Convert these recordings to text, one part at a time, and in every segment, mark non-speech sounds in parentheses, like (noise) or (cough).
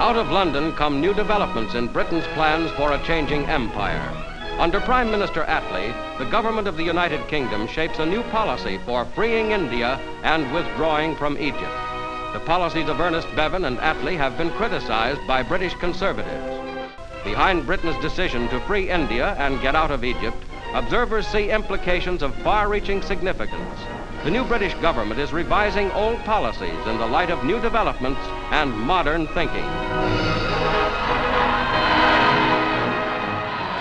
Out of London come new developments in Britain's plans for a changing empire. Under Prime Minister Attlee, the government of the United Kingdom shapes a new policy for freeing India and withdrawing from Egypt. The policies of Ernest Bevin and Attlee have been criticized by British conservatives. Behind Britain's decision to free India and get out of Egypt, observers see implications of far reaching significance. The new British government is revising old policies in the light of new developments and modern thinking.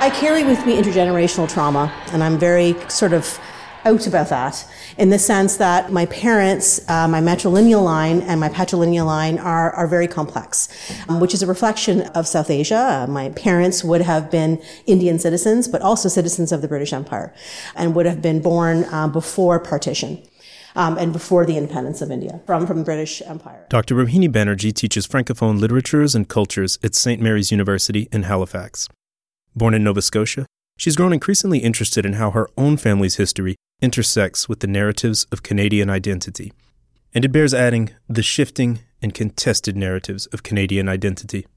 I carry with me intergenerational trauma, and I'm very sort of out about that in the sense that my parents, uh, my matrilineal line and my patrilineal line are, are very complex, um, which is a reflection of South Asia. Uh, my parents would have been Indian citizens, but also citizens of the British Empire and would have been born uh, before partition. Um, and before the independence of India from, from the British Empire. Dr. Rohini Banerjee teaches Francophone literatures and cultures at St. Mary's University in Halifax. Born in Nova Scotia, she's grown increasingly interested in how her own family's history intersects with the narratives of Canadian identity. And it bears adding the shifting and contested narratives of Canadian identity.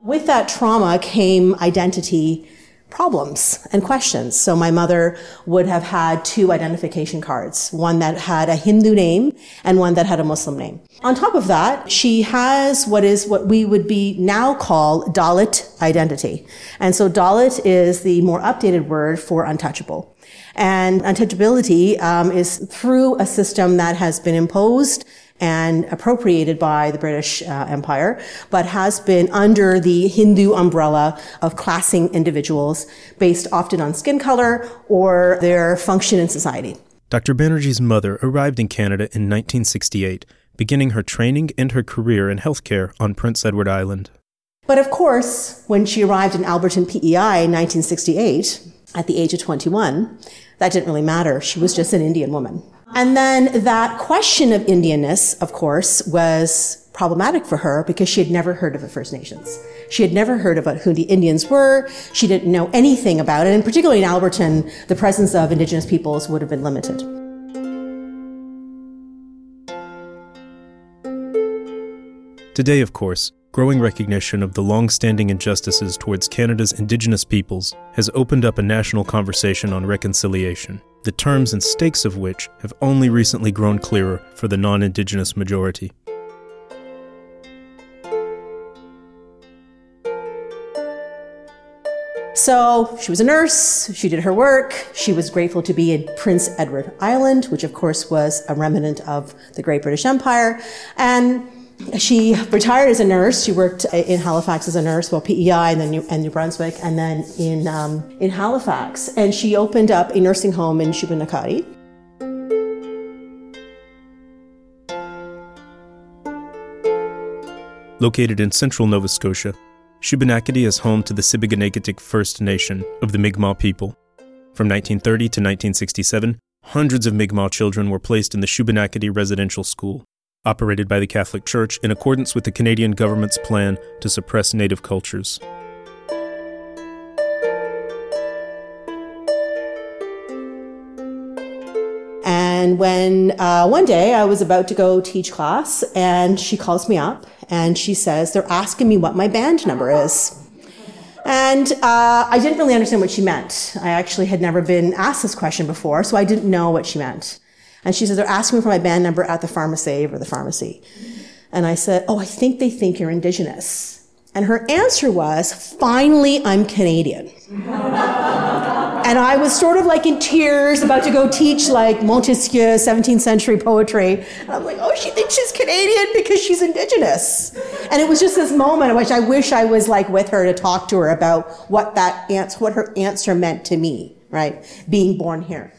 With that trauma came identity problems and questions. So my mother would have had two identification cards, one that had a Hindu name and one that had a Muslim name. On top of that, she has what is what we would be now call Dalit identity. And so Dalit is the more updated word for untouchable. And untouchability um, is through a system that has been imposed and appropriated by the British uh, Empire, but has been under the Hindu umbrella of classing individuals based often on skin color or their function in society. Dr. Banerjee's mother arrived in Canada in 1968, beginning her training and her career in healthcare on Prince Edward Island. But of course, when she arrived in Alberton, PEI in 1968, at the age of 21, that didn't really matter. She was just an Indian woman. And then that question of Indianness, of course, was problematic for her because she had never heard of the First Nations. She had never heard about who the Indians were. She didn't know anything about it. And particularly in Alberton, the presence of Indigenous peoples would have been limited. Today, of course, growing recognition of the long standing injustices towards Canada's Indigenous peoples has opened up a national conversation on reconciliation, the terms and stakes of which have only recently grown clearer for the non Indigenous majority. So she was a nurse, she did her work, she was grateful to be in Prince Edward Island, which of course was a remnant of the Great British Empire, and she retired as a nurse. She worked in Halifax as a nurse, well, PEI and then New, and New Brunswick, and then in, um, in Halifax. And she opened up a nursing home in Shubenacadie. Located in central Nova Scotia, Shubenacadie is home to the Sipekne'katik First Nation of the Mi'kmaq people. From 1930 to 1967, hundreds of Mi'kmaq children were placed in the Shubenacadie Residential School operated by the Catholic Church in accordance with the Canadian government's plan to suppress Native cultures. And when uh, one day I was about to go teach class, and she calls me up and she says, They're asking me what my band number is. And uh, I didn't really understand what she meant. I actually had never been asked this question before, so I didn't know what she meant. And she said, they're asking me for my band number at the pharmacy or the pharmacy. And I said, oh, I think they think you're indigenous. And her answer was, finally, I'm Canadian. (laughs) and I was sort of like in tears, about to go teach like Montesquieu, 17th century poetry. And I'm like, oh, she thinks she's Canadian because she's indigenous. And it was just this moment in which I wish I was like with her to talk to her about what that answer, what her answer meant to me, right? Being born here.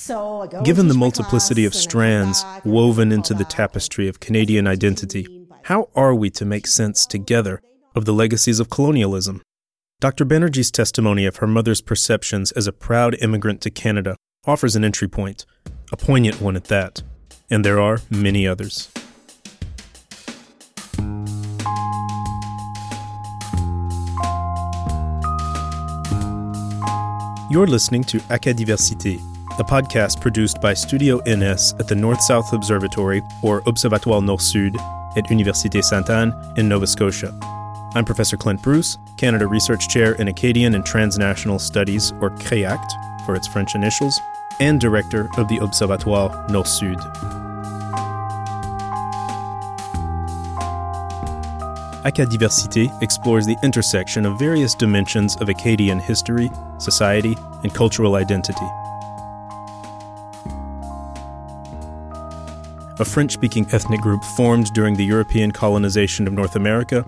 So Given the multiplicity of strands woven into the tapestry of Canadian identity, how are we to make sense together of the legacies of colonialism? Dr. Banerjee's testimony of her mother's perceptions as a proud immigrant to Canada offers an entry point, a poignant one at that, and there are many others. You're listening to Acadiversité, a podcast produced by Studio NS at the North South Observatory, or Observatoire Nord Sud, at Université Sainte Anne in Nova Scotia. I'm Professor Clint Bruce, Canada Research Chair in Acadian and Transnational Studies, or CREACT for its French initials, and Director of the Observatoire Nord Sud. Acadiversité explores the intersection of various dimensions of Acadian history, society, and cultural identity. A French speaking ethnic group formed during the European colonization of North America,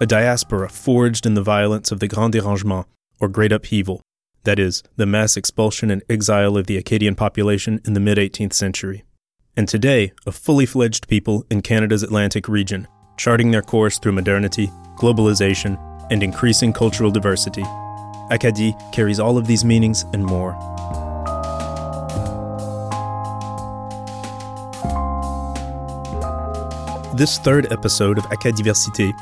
a diaspora forged in the violence of the Grand Dérangement, or Great Upheaval, that is, the mass expulsion and exile of the Acadian population in the mid 18th century. And today, a fully fledged people in Canada's Atlantic region, charting their course through modernity, globalization, and increasing cultural diversity. Acadie carries all of these meanings and more. This third episode of Acadiversité,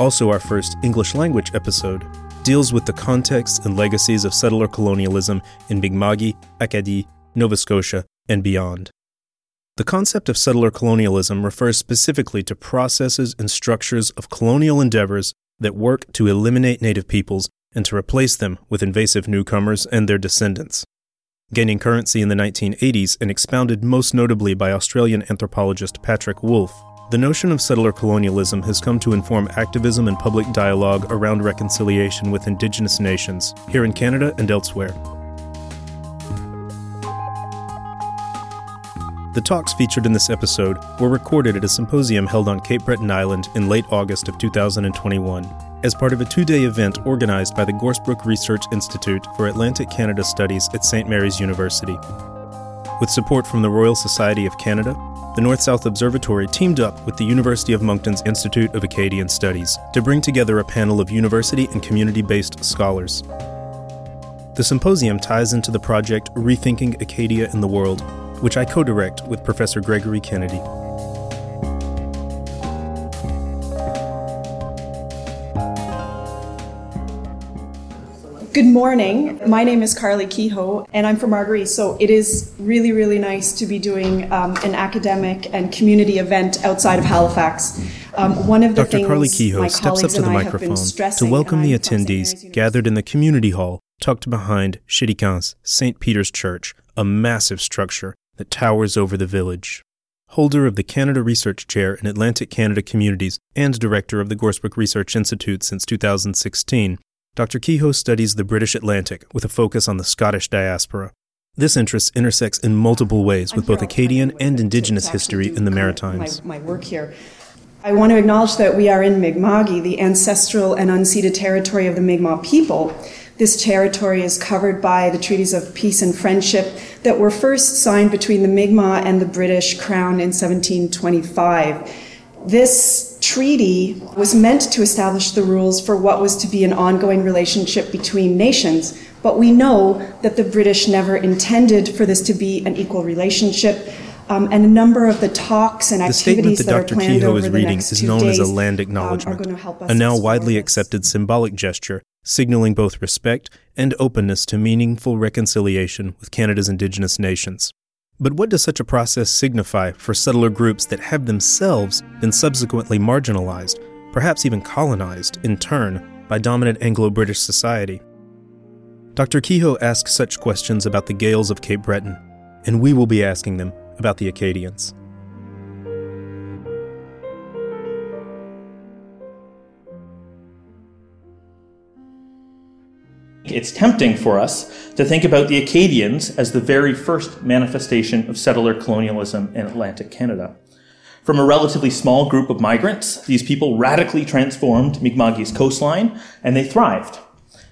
also our first English language episode, deals with the context and legacies of settler colonialism in Mi'kma'ki, Acadie, Nova Scotia, and beyond. The concept of settler colonialism refers specifically to processes and structures of colonial endeavors that work to eliminate native peoples and to replace them with invasive newcomers and their descendants. Gaining currency in the 1980s and expounded most notably by Australian anthropologist Patrick Wolfe, the notion of settler colonialism has come to inform activism and public dialogue around reconciliation with Indigenous nations, here in Canada and elsewhere. The talks featured in this episode were recorded at a symposium held on Cape Breton Island in late August of 2021 as part of a two day event organized by the Gorsebrook Research Institute for Atlantic Canada Studies at St. Mary's University. With support from the Royal Society of Canada, the North South Observatory teamed up with the University of Moncton's Institute of Acadian Studies to bring together a panel of university and community based scholars. The symposium ties into the project Rethinking Acadia in the World, which I co direct with Professor Gregory Kennedy. Good morning. My name is Karly Kehoe, and I'm from Marguerite. So it is really, really nice to be doing um, an academic and community event outside of Halifax. Um, one of the Dr. things Karly Kehoe steps up to the microphone to welcome the attendees gathered in the community hall tucked behind Chéticamp St. Peter's Church, a massive structure that towers over the village. Holder of the Canada Research Chair in Atlantic Canada Communities and Director of the Gorsebrook Research Institute since 2016, Dr. Kehoe studies the British Atlantic with a focus on the Scottish diaspora. This interest intersects in multiple ways with both Acadian and Indigenous history in the Maritimes. My, my work here. I want to acknowledge that we are in Mi'kma'ki, the ancestral and unceded territory of the Mi'kmaq people. This territory is covered by the treaties of peace and friendship that were first signed between the Mi'kmaq and the British Crown in 1725. This treaty was meant to establish the rules for what was to be an ongoing relationship between nations, but we know that the British never intended for this to be an equal relationship. Um, and a number of the talks and the activities statement that, that Dr. are planned Kehoe over is the reading is known days, as a land um, acknowledgement, going to help us a now widely this. accepted symbolic gesture signaling both respect and openness to meaningful reconciliation with Canada's Indigenous nations. But what does such a process signify for settler groups that have themselves been subsequently marginalized, perhaps even colonized, in turn, by dominant Anglo British society? Dr. Kehoe asks such questions about the Gaels of Cape Breton, and we will be asking them about the Acadians. It's tempting for us to think about the Acadians as the very first manifestation of settler colonialism in Atlantic Canada. From a relatively small group of migrants, these people radically transformed Mi'kma'ki's coastline and they thrived,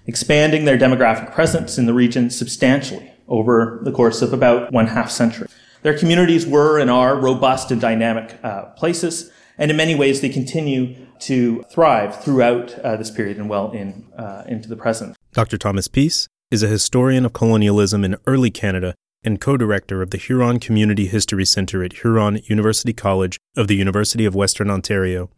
expanding their demographic presence in the region substantially over the course of about one half century. Their communities were and are robust and dynamic uh, places, and in many ways they continue to thrive throughout uh, this period and well in, uh, into the present. Dr. Thomas Peace is a historian of colonialism in early Canada and co director of the Huron Community History Center at Huron University College of the University of Western Ontario.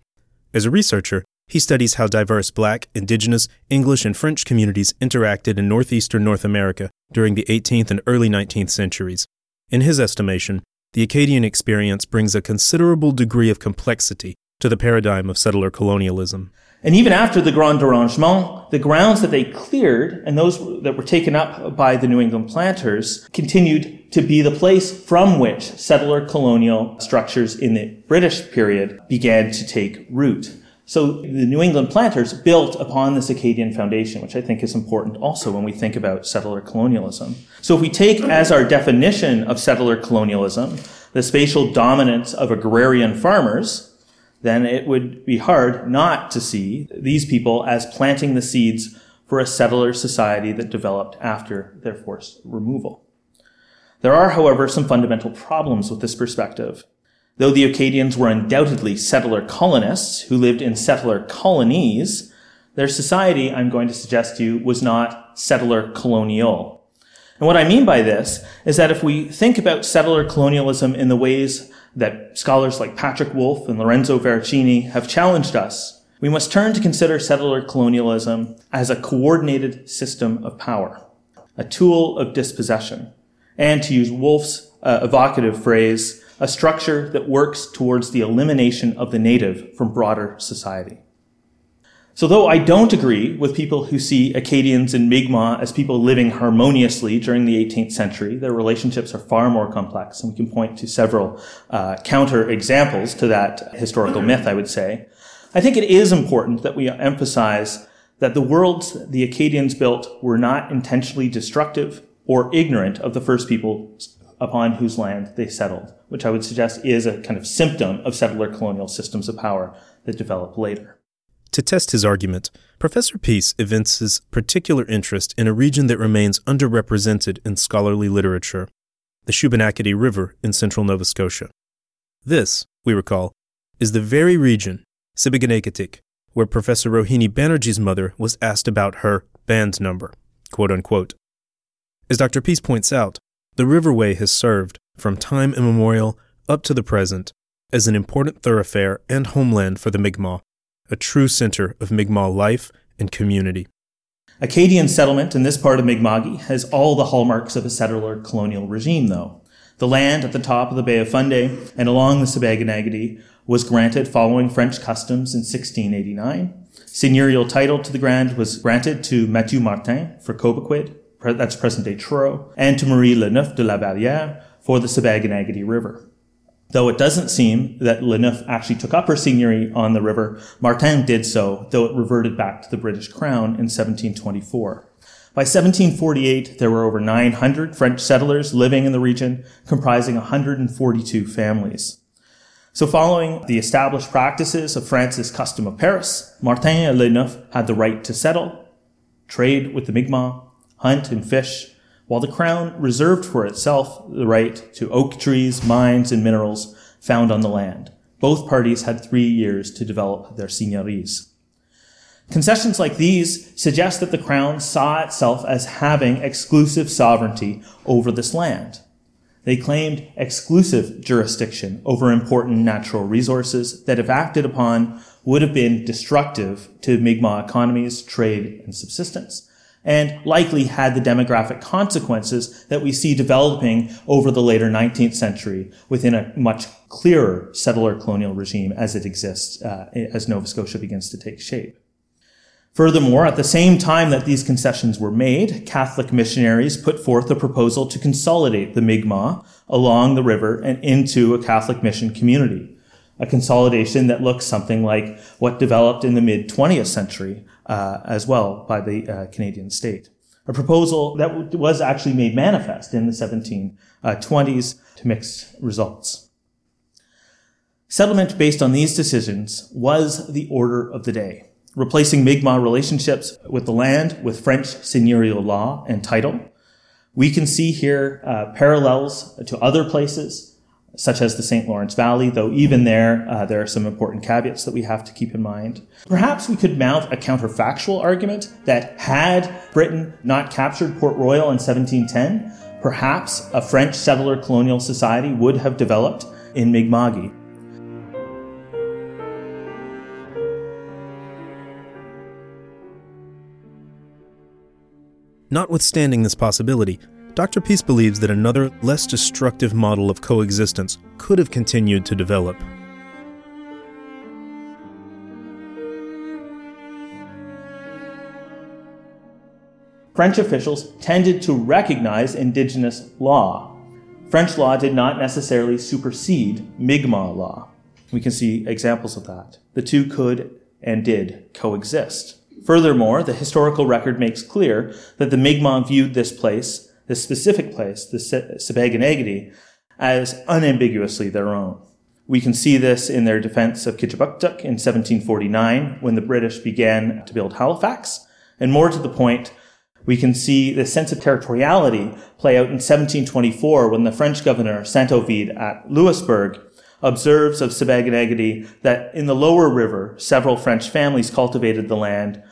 As a researcher, he studies how diverse Black, Indigenous, English, and French communities interacted in northeastern North America during the 18th and early 19th centuries. In his estimation, the Acadian experience brings a considerable degree of complexity to the paradigm of settler colonialism. And even after the Grand Derangement, the grounds that they cleared and those that were taken up by the New England planters continued to be the place from which settler colonial structures in the British period began to take root. So the New England planters built upon this Acadian foundation, which I think is important also when we think about settler colonialism. So if we take as our definition of settler colonialism the spatial dominance of agrarian farmers, then it would be hard not to see these people as planting the seeds for a settler society that developed after their forced removal. There are, however, some fundamental problems with this perspective. Though the Acadians were undoubtedly settler colonists who lived in settler colonies, their society, I'm going to suggest to you, was not settler colonial. And what I mean by this is that if we think about settler colonialism in the ways that scholars like Patrick Wolfe and Lorenzo Veracini have challenged us, we must turn to consider settler colonialism as a coordinated system of power, a tool of dispossession, and to use Wolfe's uh, evocative phrase, a structure that works towards the elimination of the native from broader society. So though I don't agree with people who see Acadians and Mi'kmaq as people living harmoniously during the 18th century, their relationships are far more complex, and we can point to several uh, counter examples to that historical myth, I would say. I think it is important that we emphasize that the worlds the Acadians built were not intentionally destructive or ignorant of the first people upon whose land they settled, which I would suggest is a kind of symptom of settler colonial systems of power that develop later. To test his argument, Professor Peace evinces particular interest in a region that remains underrepresented in scholarly literature the Shubenacadie River in central Nova Scotia. This, we recall, is the very region, Sipekne'katik, where Professor Rohini Banerjee's mother was asked about her band number. As Dr. Peace points out, the Riverway has served, from time immemorial up to the present, as an important thoroughfare and homeland for the Mi'kmaq, a true center of Mi'kmaq life and community. Acadian settlement in this part of Mi'kma'ki has all the hallmarks of a settler colonial regime, though. The land at the top of the Bay of Fundy and along the Sipekne'katik was granted following French customs in 1689. Seigneurial title to the grand was granted to Mathieu Martin for Cobequid, that's present day Truro, and to Marie Leneuf de la Vallière for the Sipekne'katik River. Though it doesn't seem that Leneuf actually took up her seigneury on the river, Martin did so, though it reverted back to the British Crown in 1724. By 1748, there were over 900 French settlers living in the region, comprising 142 families. So following the established practices of France's custom of Paris, Martin and Leneuf had the right to settle, trade with the Mi'kmaq, hunt and fish, while the crown reserved for itself the right to oak trees, mines, and minerals found on the land. Both parties had three years to develop their seigneuries. Concessions like these suggest that the crown saw itself as having exclusive sovereignty over this land. They claimed exclusive jurisdiction over important natural resources that, if acted upon, would have been destructive to Mi'kmaq economies, trade, and subsistence and likely had the demographic consequences that we see developing over the later 19th century within a much clearer settler colonial regime as it exists uh, as Nova Scotia begins to take shape. Furthermore, at the same time that these concessions were made, Catholic missionaries put forth a proposal to consolidate the Mi'kmaq along the river and into a Catholic mission community a consolidation that looks something like what developed in the mid 20th century uh, as well by the uh, Canadian state. A proposal that was actually made manifest in the 1720s to mixed results. Settlement based on these decisions was the order of the day, replacing Mi'kmaq relationships with the land with French seigneurial law and title. We can see here uh, parallels to other places such as the St. Lawrence Valley, though even there, uh, there are some important caveats that we have to keep in mind. Perhaps we could mount a counterfactual argument that had Britain not captured Port Royal in 1710, perhaps a French settler colonial society would have developed in Mi'kma'ki. Notwithstanding this possibility, Dr. Peace believes that another, less destructive model of coexistence could have continued to develop. French officials tended to recognize indigenous law. French law did not necessarily supersede Mi'kmaq law. We can see examples of that. The two could and did coexist. Furthermore, the historical record makes clear that the Mi'kmaq viewed this place this specific place, the Sebaganagadi, as unambiguously their own. We can see this in their defense of Kutupaluk in 1749 when the British began to build Halifax. And more to the point, we can see the sense of territoriality play out in 1724 when the French governor Saint Ovide at Louisbourg observes of Sebaganagadi that in the lower river, several French families cultivated the land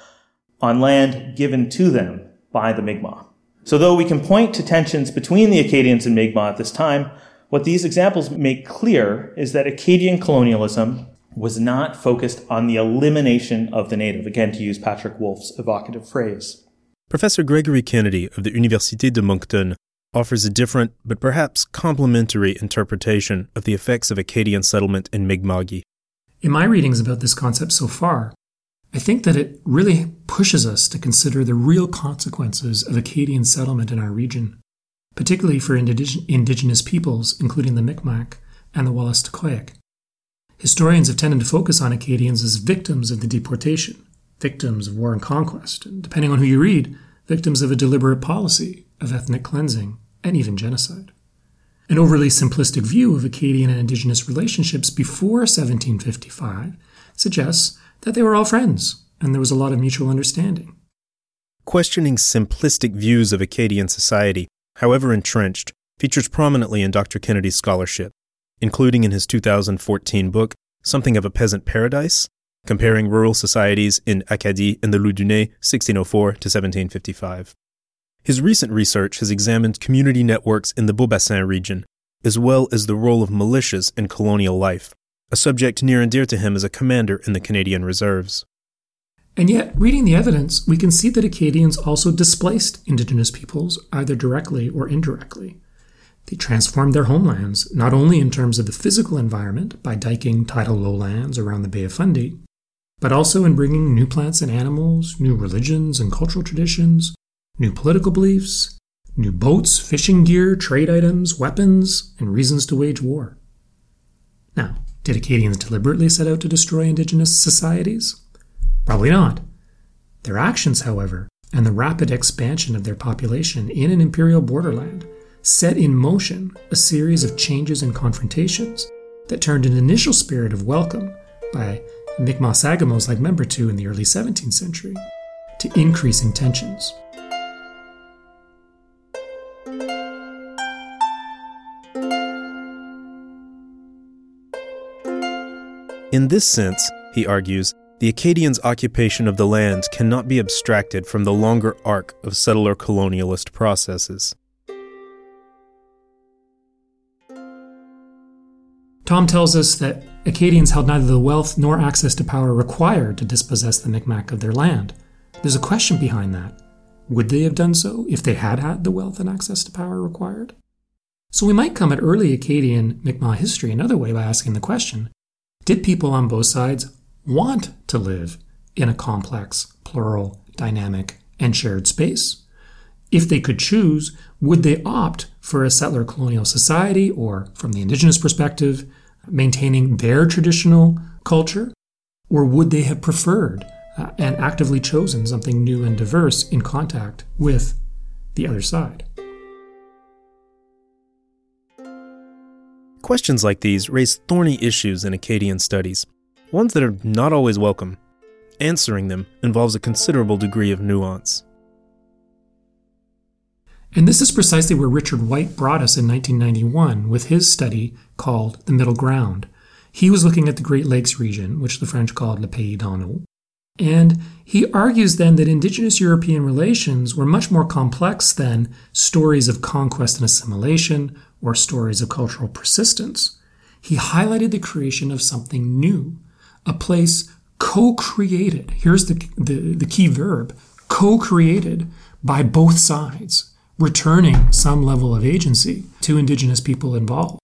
on land given to them by the Mi'kmaq. So though we can point to tensions between the Acadians and Mi'kmaq at this time, what these examples make clear is that Acadian colonialism was not focused on the elimination of the native, again to use Patrick Wolfe's evocative phrase. Professor Gregory Kennedy of the Université de Moncton offers a different, but perhaps complementary interpretation of the effects of Acadian settlement in Mi'kma'ki. In my readings about this concept so far, I think that it really pushes us to consider the real consequences of Acadian settlement in our region, particularly for indig- indigenous peoples, including the Micmac and the Wolastoqiyik. Historians have tended to focus on Acadians as victims of the deportation, victims of war and conquest, and depending on who you read, victims of a deliberate policy of ethnic cleansing and even genocide. An overly simplistic view of Acadian and Indigenous relationships before 1755 suggests that they were all friends and there was a lot of mutual understanding. Questioning simplistic views of Acadian society, however entrenched, features prominently in Dr. Kennedy's scholarship, including in his 2014 book, Something of a Peasant Paradise, comparing rural societies in Acadie and the Loudunais, 1604 to 1755. His recent research has examined community networks in the Beaubassin region, as well as the role of militias in colonial life, a subject near and dear to him as a commander in the Canadian Reserves. And yet, reading the evidence, we can see that Acadians also displaced Indigenous peoples, either directly or indirectly. They transformed their homelands, not only in terms of the physical environment by diking tidal lowlands around the Bay of Fundy, but also in bringing new plants and animals, new religions and cultural traditions, new political beliefs, new boats, fishing gear, trade items, weapons, and reasons to wage war. Now, did Acadians deliberately set out to destroy indigenous societies? Probably not. Their actions, however, and the rapid expansion of their population in an imperial borderland set in motion a series of changes and confrontations that turned an initial spirit of welcome by Mi'kmaq Sagamos like Membertou in the early 17th century to increasing tensions. In this sense, he argues, the Acadians' occupation of the lands cannot be abstracted from the longer arc of settler colonialist processes. Tom tells us that Acadians held neither the wealth nor access to power required to dispossess the Micmac of their land. There's a question behind that. Would they have done so if they had had the wealth and access to power required? So we might come at early Acadian Mi'kmaq history another way by asking the question Did people on both sides want to live in a complex, plural, dynamic, and shared space? If they could choose, would they opt for a settler colonial society or, from the indigenous perspective, maintaining their traditional culture? Or would they have preferred uh, and actively chosen something new and diverse in contact with the other side? Questions like these raise thorny issues in Acadian studies, ones that are not always welcome. Answering them involves a considerable degree of nuance. And this is precisely where Richard White brought us in 1991 with his study called The Middle Ground. He was looking at the Great Lakes region, which the French called Le Pays d'en Haut. And he argues then that indigenous European relations were much more complex than stories of conquest and assimilation or stories of cultural persistence. He highlighted the creation of something new, a place co created. Here's the, the, the key verb co created by both sides returning some level of agency to Indigenous people involved.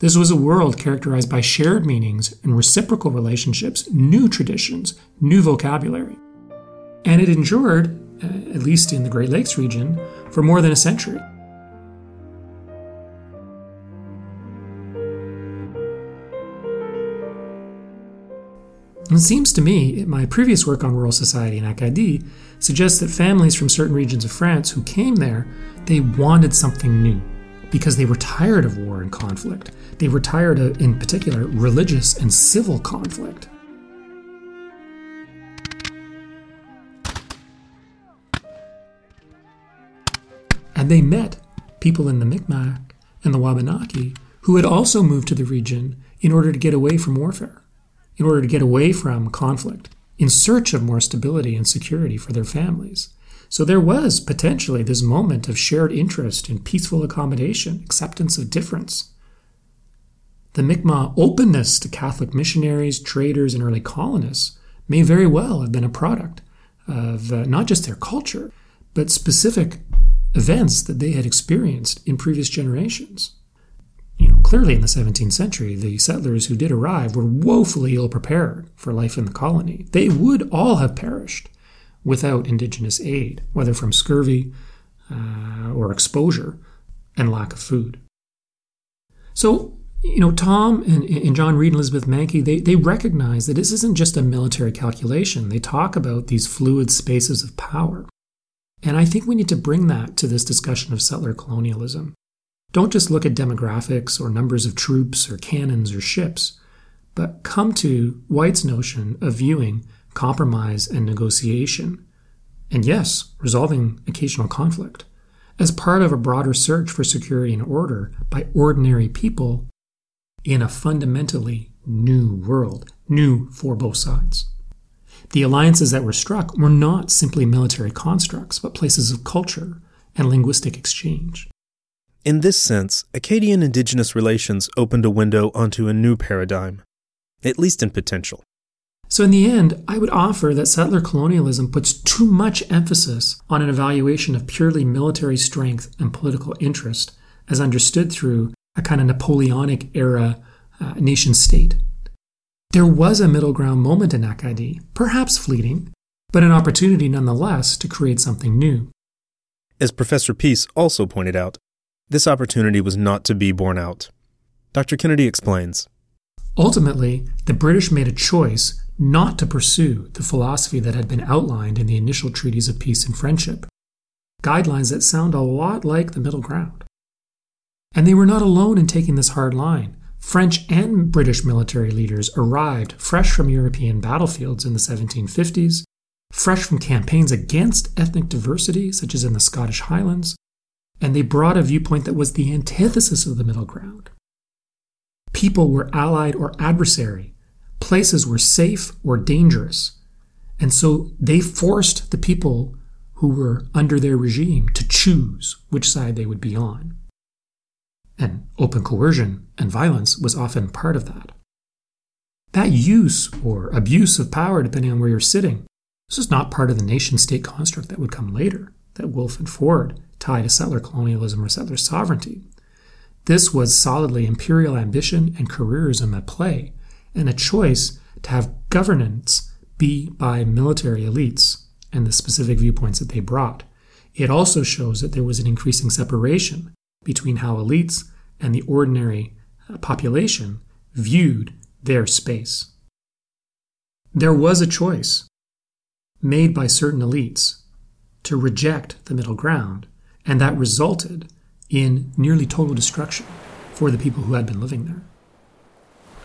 This was a world characterized by shared meanings and reciprocal relationships, new traditions, new vocabulary. And it endured uh, at least in the Great Lakes region, for more than a century. It seems to me, my previous work on rural society in Acadie suggests that families from certain regions of France who came there, they wanted something new because they were tired of war and conflict. They were tired of, in particular, religious and civil conflict. And they met people in the Micmac and the Wabanaki who had also moved to the region in order to get away from warfare in order to get away from conflict, in search of more stability and security for their families. So there was potentially this moment of shared interest in peaceful accommodation, acceptance of difference. The Mi'kmaq openness to Catholic missionaries, traders, and early colonists may very well have been a product of uh, not just their culture, but specific events that they had experienced in previous generations clearly in the 17th century, the settlers who did arrive were woefully ill prepared for life in the colony. They would all have perished without indigenous aid, whether from scurvy uh, or exposure and lack of food. So, you know, Tom and, and John Reid and Elizabeth Mancke, they, they recognize that this isn't just a military calculation. They talk about these fluid spaces of power. And I think we need to bring that to this discussion of settler colonialism. Don't just look at demographics or numbers of troops or cannons or ships, but come to White's notion of viewing compromise and negotiation, and yes, resolving occasional conflict, as part of a broader search for security and order by ordinary people in a fundamentally new world, new for both sides. The alliances that were struck were not simply military constructs, but places of culture and linguistic exchange. In this sense, Acadian Indigenous relations opened a window onto a new paradigm, at least in potential. So, in the end, I would offer that settler colonialism puts too much emphasis on an evaluation of purely military strength and political interest, as understood through a kind of Napoleonic era uh, nation state. There was a middle ground moment in Acadie, perhaps fleeting, but an opportunity nonetheless to create something new. As Professor Peace also pointed out, this opportunity was not to be borne out. Dr. Kennedy explains. Ultimately, the British made a choice not to pursue the philosophy that had been outlined in the initial treaties of peace and friendship, guidelines that sound a lot like the middle ground. And they were not alone in taking this hard line. French and British military leaders arrived fresh from European battlefields in the 1750s, fresh from campaigns against ethnic diversity, such as in the Scottish Highlands, and they brought a viewpoint that was the antithesis of the middle ground. People were allied or adversary, places were safe or dangerous, and so they forced the people who were under their regime to choose which side they would be on. And open coercion and violence was often part of that. That use or abuse of power, depending on where you're sitting, this is not part of the nation state construct that would come later, that Wolfe and Ford tied to settler colonialism or settler sovereignty. This was solidly imperial ambition and careerism at play, and a choice to have governance be by military elites and the specific viewpoints that they brought. It also shows that there was an increasing separation between how elites and the ordinary uh, population viewed their space. There was a choice made by certain elites to reject the middle ground and that resulted in nearly total destruction for the people who had been living there.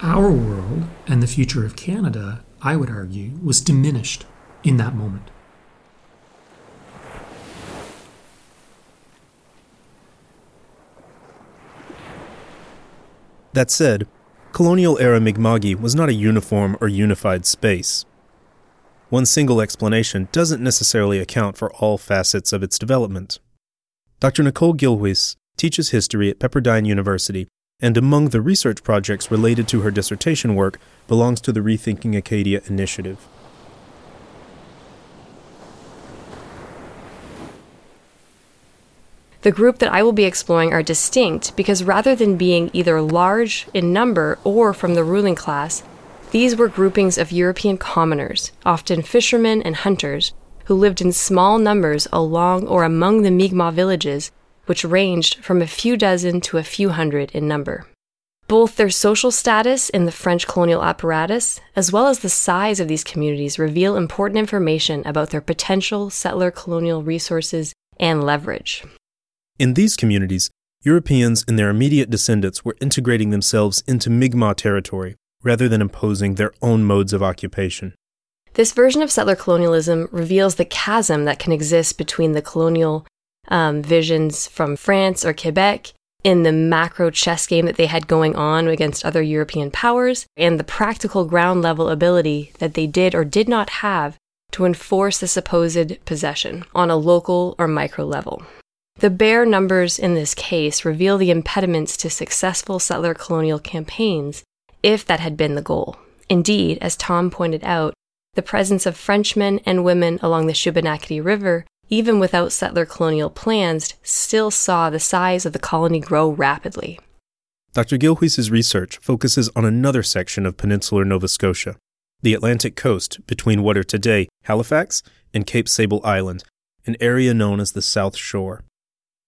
Our world and the future of Canada, I would argue, was diminished in that moment. That said, colonial era Mi'kma'ki was not a uniform or unified space. One single explanation doesn't necessarily account for all facets of its development. Dr. Nicole Gilhuis teaches history at Pepperdine University, and among the research projects related to her dissertation work belongs to the Rethinking Acadia initiative. The group that I will be exploring are distinct because rather than being either large in number or from the ruling class, these were groupings of European commoners, often fishermen and hunters, who lived in small numbers along or among the Mi'kmaq villages, which ranged from a few dozen to a few hundred in number. Both their social status in the French colonial apparatus, as well as the size of these communities, reveal important information about their potential settler colonial resources and leverage. In these communities, Europeans and their immediate descendants were integrating themselves into Mi'kmaq territory rather than imposing their own modes of occupation. This version of settler colonialism reveals the chasm that can exist between the colonial um, visions from France or Quebec in the macro chess game that they had going on against other European powers and the practical ground level ability that they did or did not have to enforce the supposed possession on a local or micro level. The bare numbers in this case reveal the impediments to successful settler colonial campaigns if that had been the goal. Indeed, as Tom pointed out, the presence of Frenchmen and women along the Shubenacadie River, even without settler colonial plans, still saw the size of the colony grow rapidly. Dr. Gilhuis's research focuses on another section of peninsular Nova Scotia, the Atlantic coast between what are today Halifax and Cape Sable Island, an area known as the South Shore.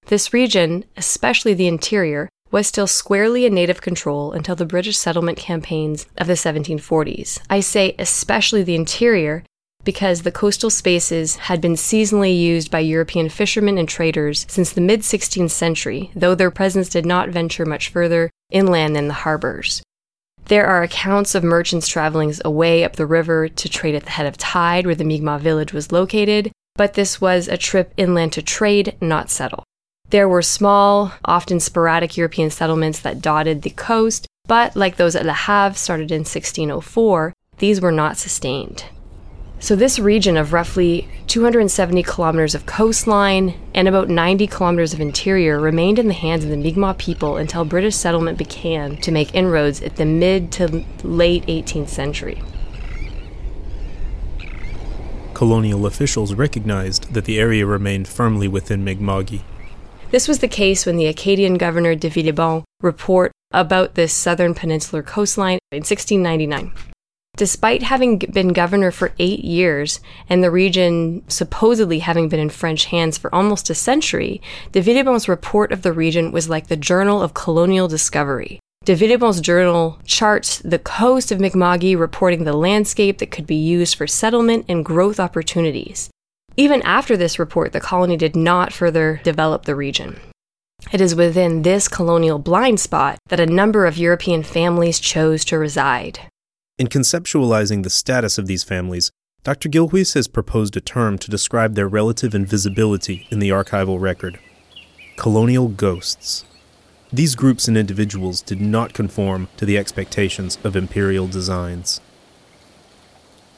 This region, especially the interior, was still squarely in native control until the British settlement campaigns of the 1740s. I say especially the interior because the coastal spaces had been seasonally used by European fishermen and traders since the mid 16th century, though their presence did not venture much further inland than the harbors. There are accounts of merchants traveling away up the river to trade at the head of tide where the Mi'kmaq village was located, but this was a trip inland to trade, not settle. There were small, often sporadic European settlements that dotted the coast, but like those at Le Havre started in 1604, these were not sustained. So, this region of roughly 270 kilometers of coastline and about 90 kilometers of interior remained in the hands of the Mi'kmaq people until British settlement began to make inroads at the mid to late 18th century. Colonial officials recognized that the area remained firmly within Mi'kma'ki this was the case when the Acadian governor de Villebon report about this southern peninsular coastline in 1699. Despite having been governor for eight years and the region supposedly having been in French hands for almost a century, de Villebon's report of the region was like the journal of colonial discovery. De Villebon's journal charts the coast of Mi'kma'ki, reporting the landscape that could be used for settlement and growth opportunities. Even after this report, the colony did not further develop the region. It is within this colonial blind spot that a number of European families chose to reside. In conceptualizing the status of these families, Dr. Gilhuis has proposed a term to describe their relative invisibility in the archival record colonial ghosts. These groups and individuals did not conform to the expectations of imperial designs.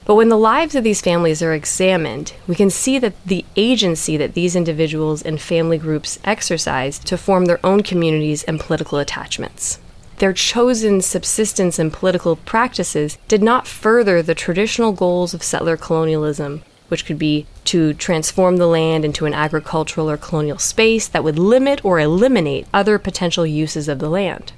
But when the lives of these families are examined, we can see that the agency that these individuals and family groups exercised to form their own communities and political attachments. Their chosen subsistence and political practices did not further the traditional goals of settler colonialism, which could be to transform the land into an agricultural or colonial space that would limit or eliminate other potential uses of the land.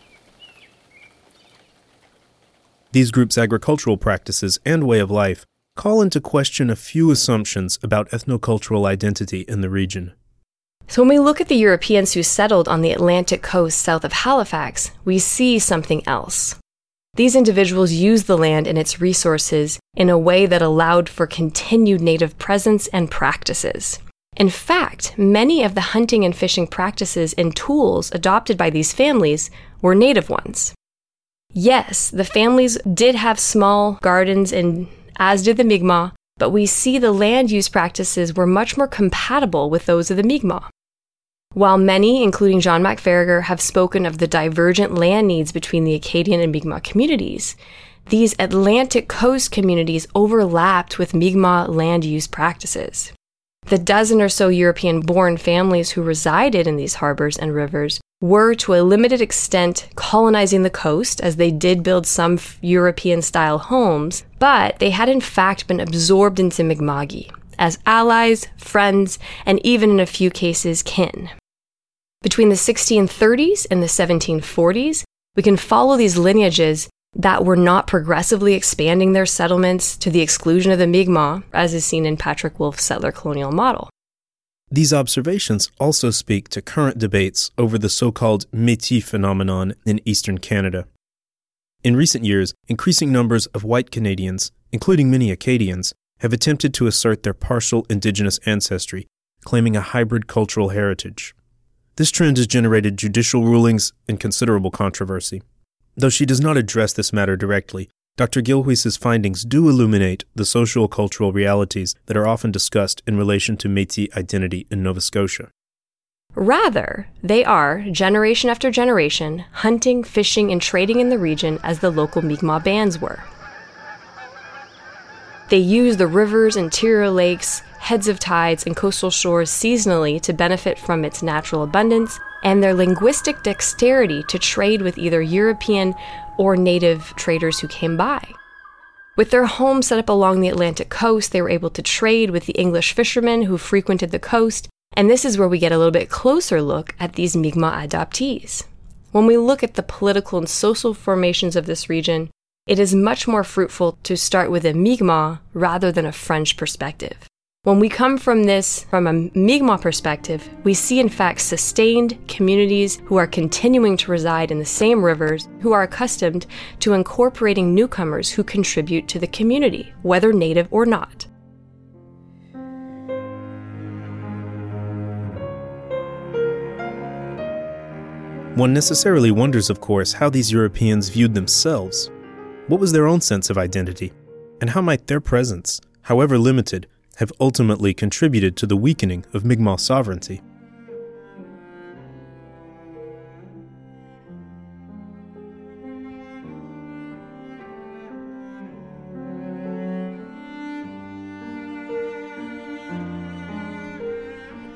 These groups' agricultural practices and way of life call into question a few assumptions about ethnocultural identity in the region. So, when we look at the Europeans who settled on the Atlantic coast south of Halifax, we see something else. These individuals used the land and its resources in a way that allowed for continued native presence and practices. In fact, many of the hunting and fishing practices and tools adopted by these families were native ones. Yes, the families did have small gardens, and as did the Mi'kmaq, but we see the land use practices were much more compatible with those of the Mi'kmaq. While many, including John Mack Faragher, have spoken of the divergent land needs between the Acadian and Mi'kmaq communities, these Atlantic coast communities overlapped with Mi'kmaq land use practices. The dozen or so European born families who resided in these harbors and rivers were to a limited extent colonizing the coast, as they did build some European style homes, but they had in fact been absorbed into Mi'kma'ki as allies, friends, and even in a few cases, kin. Between the 1630s and the 1740s, we can follow these lineages that were not progressively expanding their settlements to the exclusion of the Mi'kmaq, as is seen in Patrick Wolfe's settler colonial model. These observations also speak to current debates over the so called Metis phenomenon in eastern Canada. In recent years, increasing numbers of white Canadians, including many Acadians, have attempted to assert their partial Indigenous ancestry, claiming a hybrid cultural heritage. This trend has generated judicial rulings and considerable controversy. Though she does not address this matter directly, Dr. Gilhuis's findings do illuminate the social cultural realities that are often discussed in relation to Metis identity in Nova Scotia. Rather, they are, generation after generation, hunting, fishing, and trading in the region as the local Mi'kmaq bands were. They use the rivers, interior lakes, heads of tides, and coastal shores seasonally to benefit from its natural abundance and their linguistic dexterity to trade with either European or native traders who came by. With their homes set up along the Atlantic coast, they were able to trade with the English fishermen who frequented the coast, and this is where we get a little bit closer look at these Mi'kmaq adoptees. When we look at the political and social formations of this region, it is much more fruitful to start with a Mi'kmaq rather than a French perspective. When we come from this from a Mi'kmaq perspective, we see in fact sustained communities who are continuing to reside in the same rivers, who are accustomed to incorporating newcomers who contribute to the community, whether native or not. One necessarily wonders, of course, how these Europeans viewed themselves. What was their own sense of identity? And how might their presence, however limited, have ultimately contributed to the weakening of Mi'kmaq sovereignty.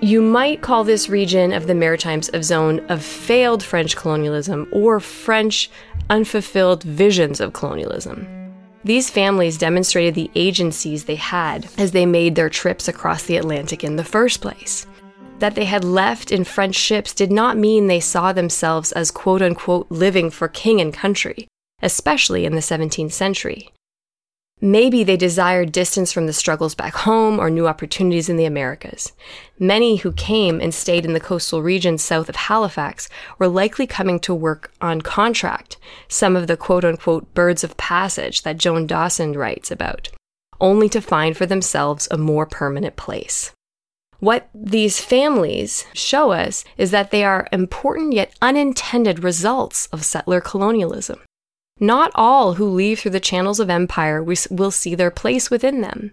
You might call this region of the Maritimes a zone of failed French colonialism or French unfulfilled visions of colonialism. These families demonstrated the agencies they had as they made their trips across the Atlantic in the first place. That they had left in French ships did not mean they saw themselves as quote unquote living for king and country, especially in the 17th century. Maybe they desired distance from the struggles back home or new opportunities in the Americas. Many who came and stayed in the coastal regions south of Halifax were likely coming to work on contract, some of the quote unquote birds of passage that Joan Dawson writes about, only to find for themselves a more permanent place. What these families show us is that they are important yet unintended results of settler colonialism. Not all who leave through the channels of empire will see their place within them.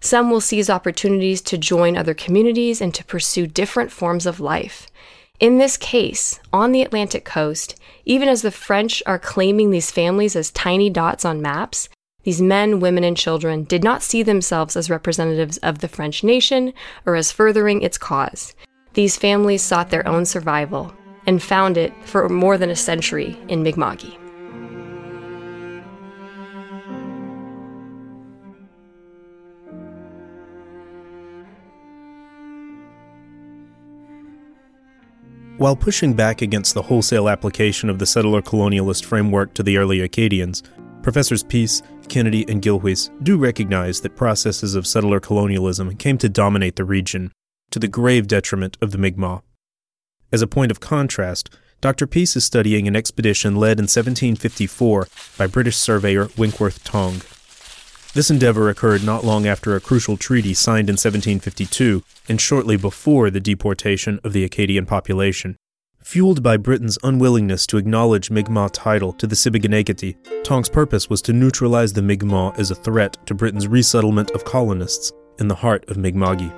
Some will seize opportunities to join other communities and to pursue different forms of life. In this case, on the Atlantic coast, even as the French are claiming these families as tiny dots on maps, these men, women, and children did not see themselves as representatives of the French nation or as furthering its cause. These families sought their own survival and found it for more than a century in Mi'kma'ki. While pushing back against the wholesale application of the settler colonialist framework to the early Acadians, Professors Peace, Kennedy, and Gilhuis do recognize that processes of settler colonialism came to dominate the region, to the grave detriment of the Mi'kmaq. As a point of contrast, Dr. Peace is studying an expedition led in 1754 by British surveyor Winckworth Tonge. This endeavor occurred not long after a crucial treaty signed in 1752 and shortly before the deportation of the Acadian population. Fueled by Britain's unwillingness to acknowledge Mi'kmaq title to the Sipekne'katik, Tonge's purpose was to neutralize the Mi'kmaq as a threat to Britain's resettlement of colonists in the heart of Mi'kma'ki.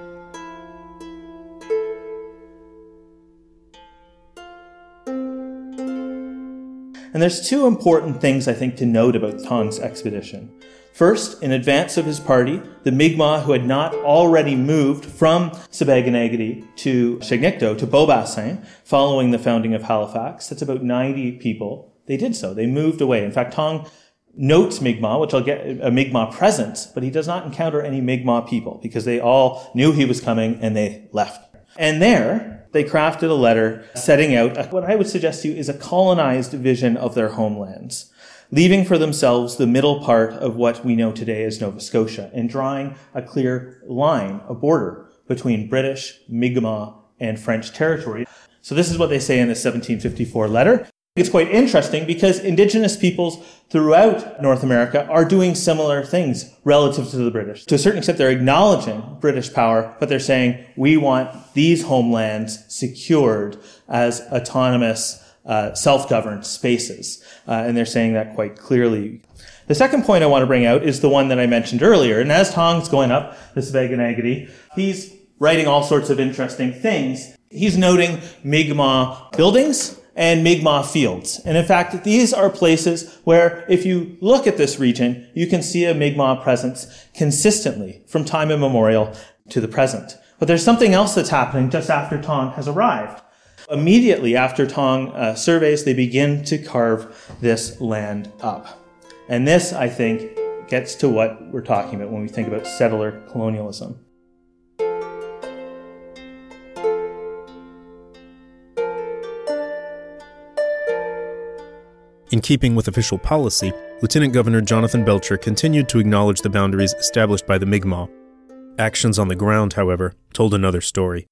And there's two important things I think to note about Tonge's expedition. First, in advance of his party, the Mi'kmaq who had not already moved from Sipekne'katik to Chignecto to Beaubassin following the founding of Halifax, that's about 90 people, they did so. They moved away. In fact, Tonge notes Mi'kmaq, which I'll get a Mi'kmaq presence, but he does not encounter any Mi'kmaq people because they all knew he was coming and they left. And there, they crafted a letter setting out what I would suggest to you is a colonized vision of their homelands leaving for themselves the middle part of what we know today as Nova Scotia and drawing a clear line, a border between British, Mi'kmaq, and French territory. So this is what they say in the 1754 letter. It's quite interesting because indigenous peoples throughout North America are doing similar things relative to the British. To a certain extent, they're acknowledging British power, but they're saying, we want these homelands secured as autonomous, uh, self-governed spaces. Uh, and they're saying that quite clearly. The second point I want to bring out is the one that I mentioned earlier. And as Tonge's going up the Sipekne'katik, he's writing all sorts of interesting things. He's noting Mi'kmaq buildings, and Mi'kmaq fields. And in fact, these are places where if you look at this region, you can see a Mi'kmaq presence consistently from time immemorial to the present. But there's something else that's happening just after Tonge has arrived. Immediately after Tonge uh, surveys, they begin to carve this land up. And this, I think, gets to what we're talking about when we think about settler colonialism. In keeping with official policy, Lieutenant Governor Jonathan Belcher continued to acknowledge the boundaries established by the Mi'kmaq. Actions on the ground, however, told another story.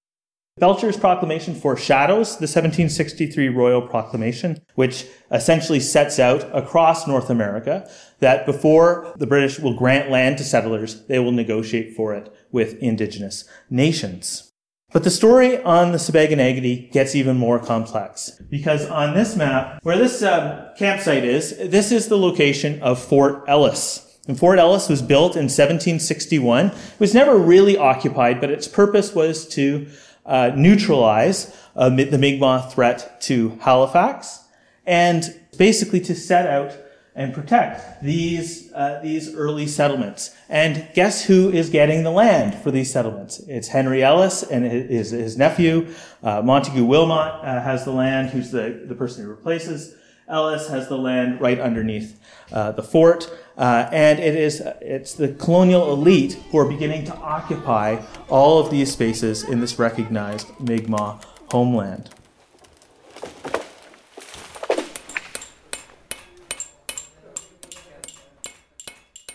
Belcher's proclamation foreshadows the 1763 Royal Proclamation, which essentially sets out across North America that before the British will grant land to settlers, they will negotiate for it with indigenous nations. But the story on the Sipekne'katik gets even more complex because on this map, where this um, campsite is, this is the location of Fort Ellis. And Fort Ellis was built in 1761. It was never really occupied, but its purpose was to uh, neutralize uh, the Mi'kmaq threat to Halifax and basically to set out and protect these, uh, these early settlements. And guess who is getting the land for these settlements? It's Henry Ellis and his, his nephew. Uh, Montague Wilmot uh, has the land, who's the, the person who replaces Ellis, has the land right underneath uh, the fort. Uh, and it is, it's the colonial elite who are beginning to occupy all of these spaces in this recognized Mi'kmaq homeland.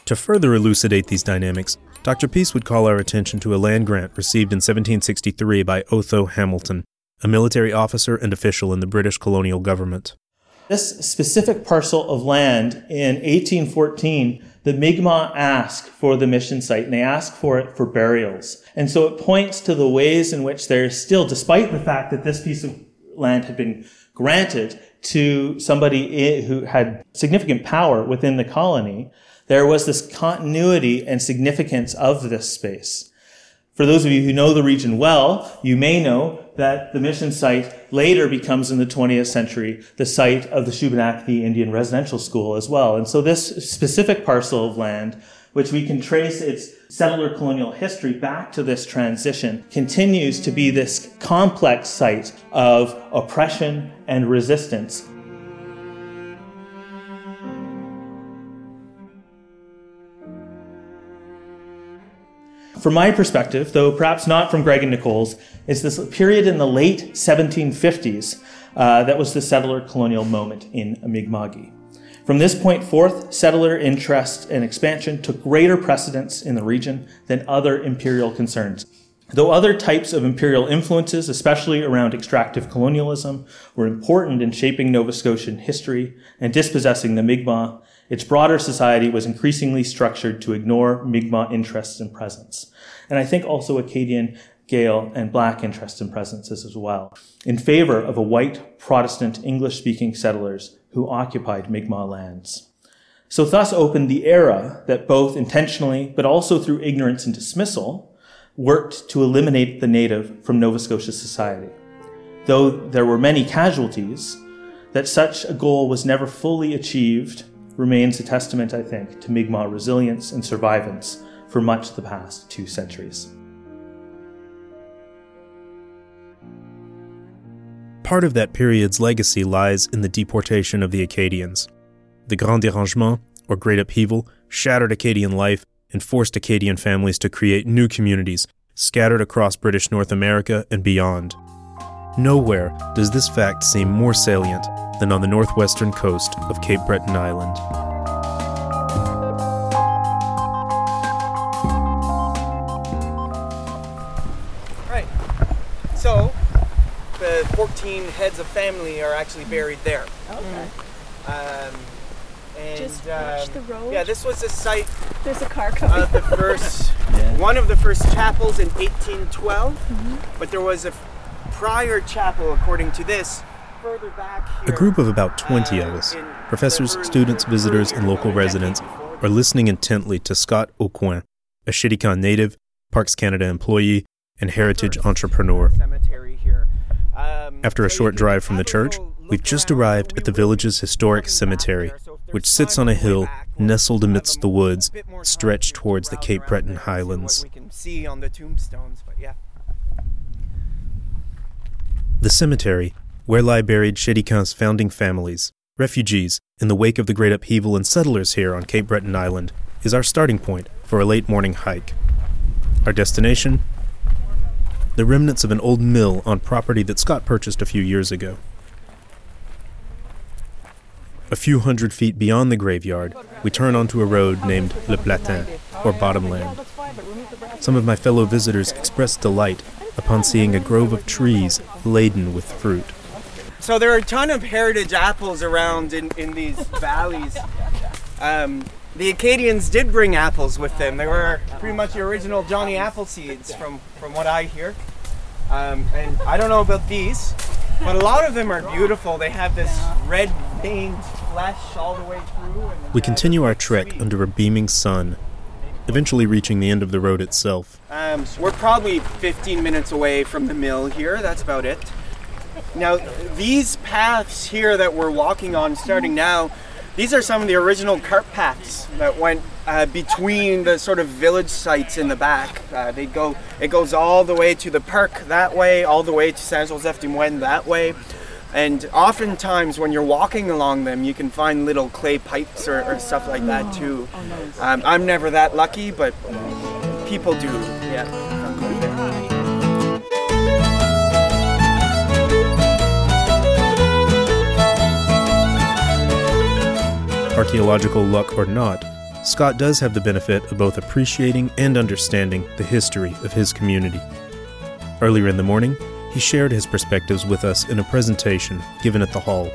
To further elucidate these dynamics, Dr. Peace would call our attention to a land grant received in 1763 by Otho Hamilton, a military officer and official in the British colonial government. This specific parcel of land in 1814, the Mi'kmaq ask for the mission site and they ask for it for burials. And so it points to the ways in which there is still, despite the fact that this piece of land had been granted to somebody who had significant power within the colony, there was this continuity and significance of this space. For those of you who know the region well, you may know that the mission site later becomes in the 20th century the site of the Shubenacadie Indian Residential School as well. And so this specific parcel of land, which we can trace its settler colonial history back to this transition, continues to be this complex site of oppression and resistance From my perspective, though perhaps not from Greg and Nicole's, is this period in the late 1750s uh, that was the settler colonial moment in Mi'kma'ki. From this point forth, settler interest and expansion took greater precedence in the region than other imperial concerns. Though other types of imperial influences, especially around extractive colonialism, were important in shaping Nova Scotian history and dispossessing the Mi'kmaq, its broader society was increasingly structured to ignore Mi'kmaq interests and presence. And I think also Acadian, Gael, and Black interests and presences as well, in favor of a white, Protestant, English-speaking settlers who occupied Mi'kmaq lands. So thus opened the era that both intentionally, but also through ignorance and dismissal, worked to eliminate the native from Nova Scotia society. Though there were many casualties, that such a goal was never fully achieved remains a testament, I think, to Mi'kmaq resilience and survivance for much of the past two centuries. Part of that period's legacy lies in the deportation of the Acadians. The Grand Dérangement, or Great Upheaval, shattered Acadian life and forced Acadian families to create new communities scattered across British North America and beyond. Nowhere does this fact seem more salient than on the northwestern coast of Cape Breton Island. Right. So, the 14 heads of family are actually buried there. Okay. Um, and Just watch um, the road. yeah, this was the site There's a car coming. of the first, (laughs) one of the first chapels in 1812. But there was a prior chapel, according to this, further back here, A group of about 20 of uh, us, in professors, students, visitors, and local residents, are listening intently to Scott Aucoin, a Chéticamp native, Parks Canada employee, and heritage entrepreneur. cemetery here. Um, After a so short drive from the church, we've just arrived We at the village's historic cemetery, there, so which sits on a hill back, we'll nestled amidst the woods bit more time stretched towards the Cape Breton there and see what Highlands. We can see on the cemetery, where lie buried Chéticamp's founding families, refugees in the wake of the great upheaval and settlers here on Cape Breton Island, is our starting point for a late morning hike. Our destination? The remnants of an old mill on property that Scott purchased a few years ago. A few hundred feet beyond the graveyard, we turn onto a road named Le Platin, or Bottomland. Some of my fellow visitors expressed delight upon seeing a grove of trees laden with fruit. So there are a ton of heritage apples around in, in these valleys. Um, the Acadians did bring apples with them. They were pretty much the original Johnny Appleseeds, from, from what I hear. Um, and I don't know about these, but a lot of them are beautiful. They have this red veined flesh all the way through. And We continue our trek under a beaming sun, eventually reaching the end of the road itself. Um, we're probably 15 minutes away from the mill here. That's about it. Now, these paths here that we're walking on starting now, these are some of the original cart paths that went uh, between the sort of village sites in the back. Uh, they go, it goes all the way to the park that way, all the way to Saint Joseph du Moine that way. And oftentimes, when you're walking along them, you can find little clay pipes or, or stuff like that too. Um, I'm never that lucky, but people do. Yeah. Archaeological luck or not, Scott does have the benefit of both appreciating and understanding the history of his community. Earlier in the morning, he shared his perspectives with us in a presentation given at the hall.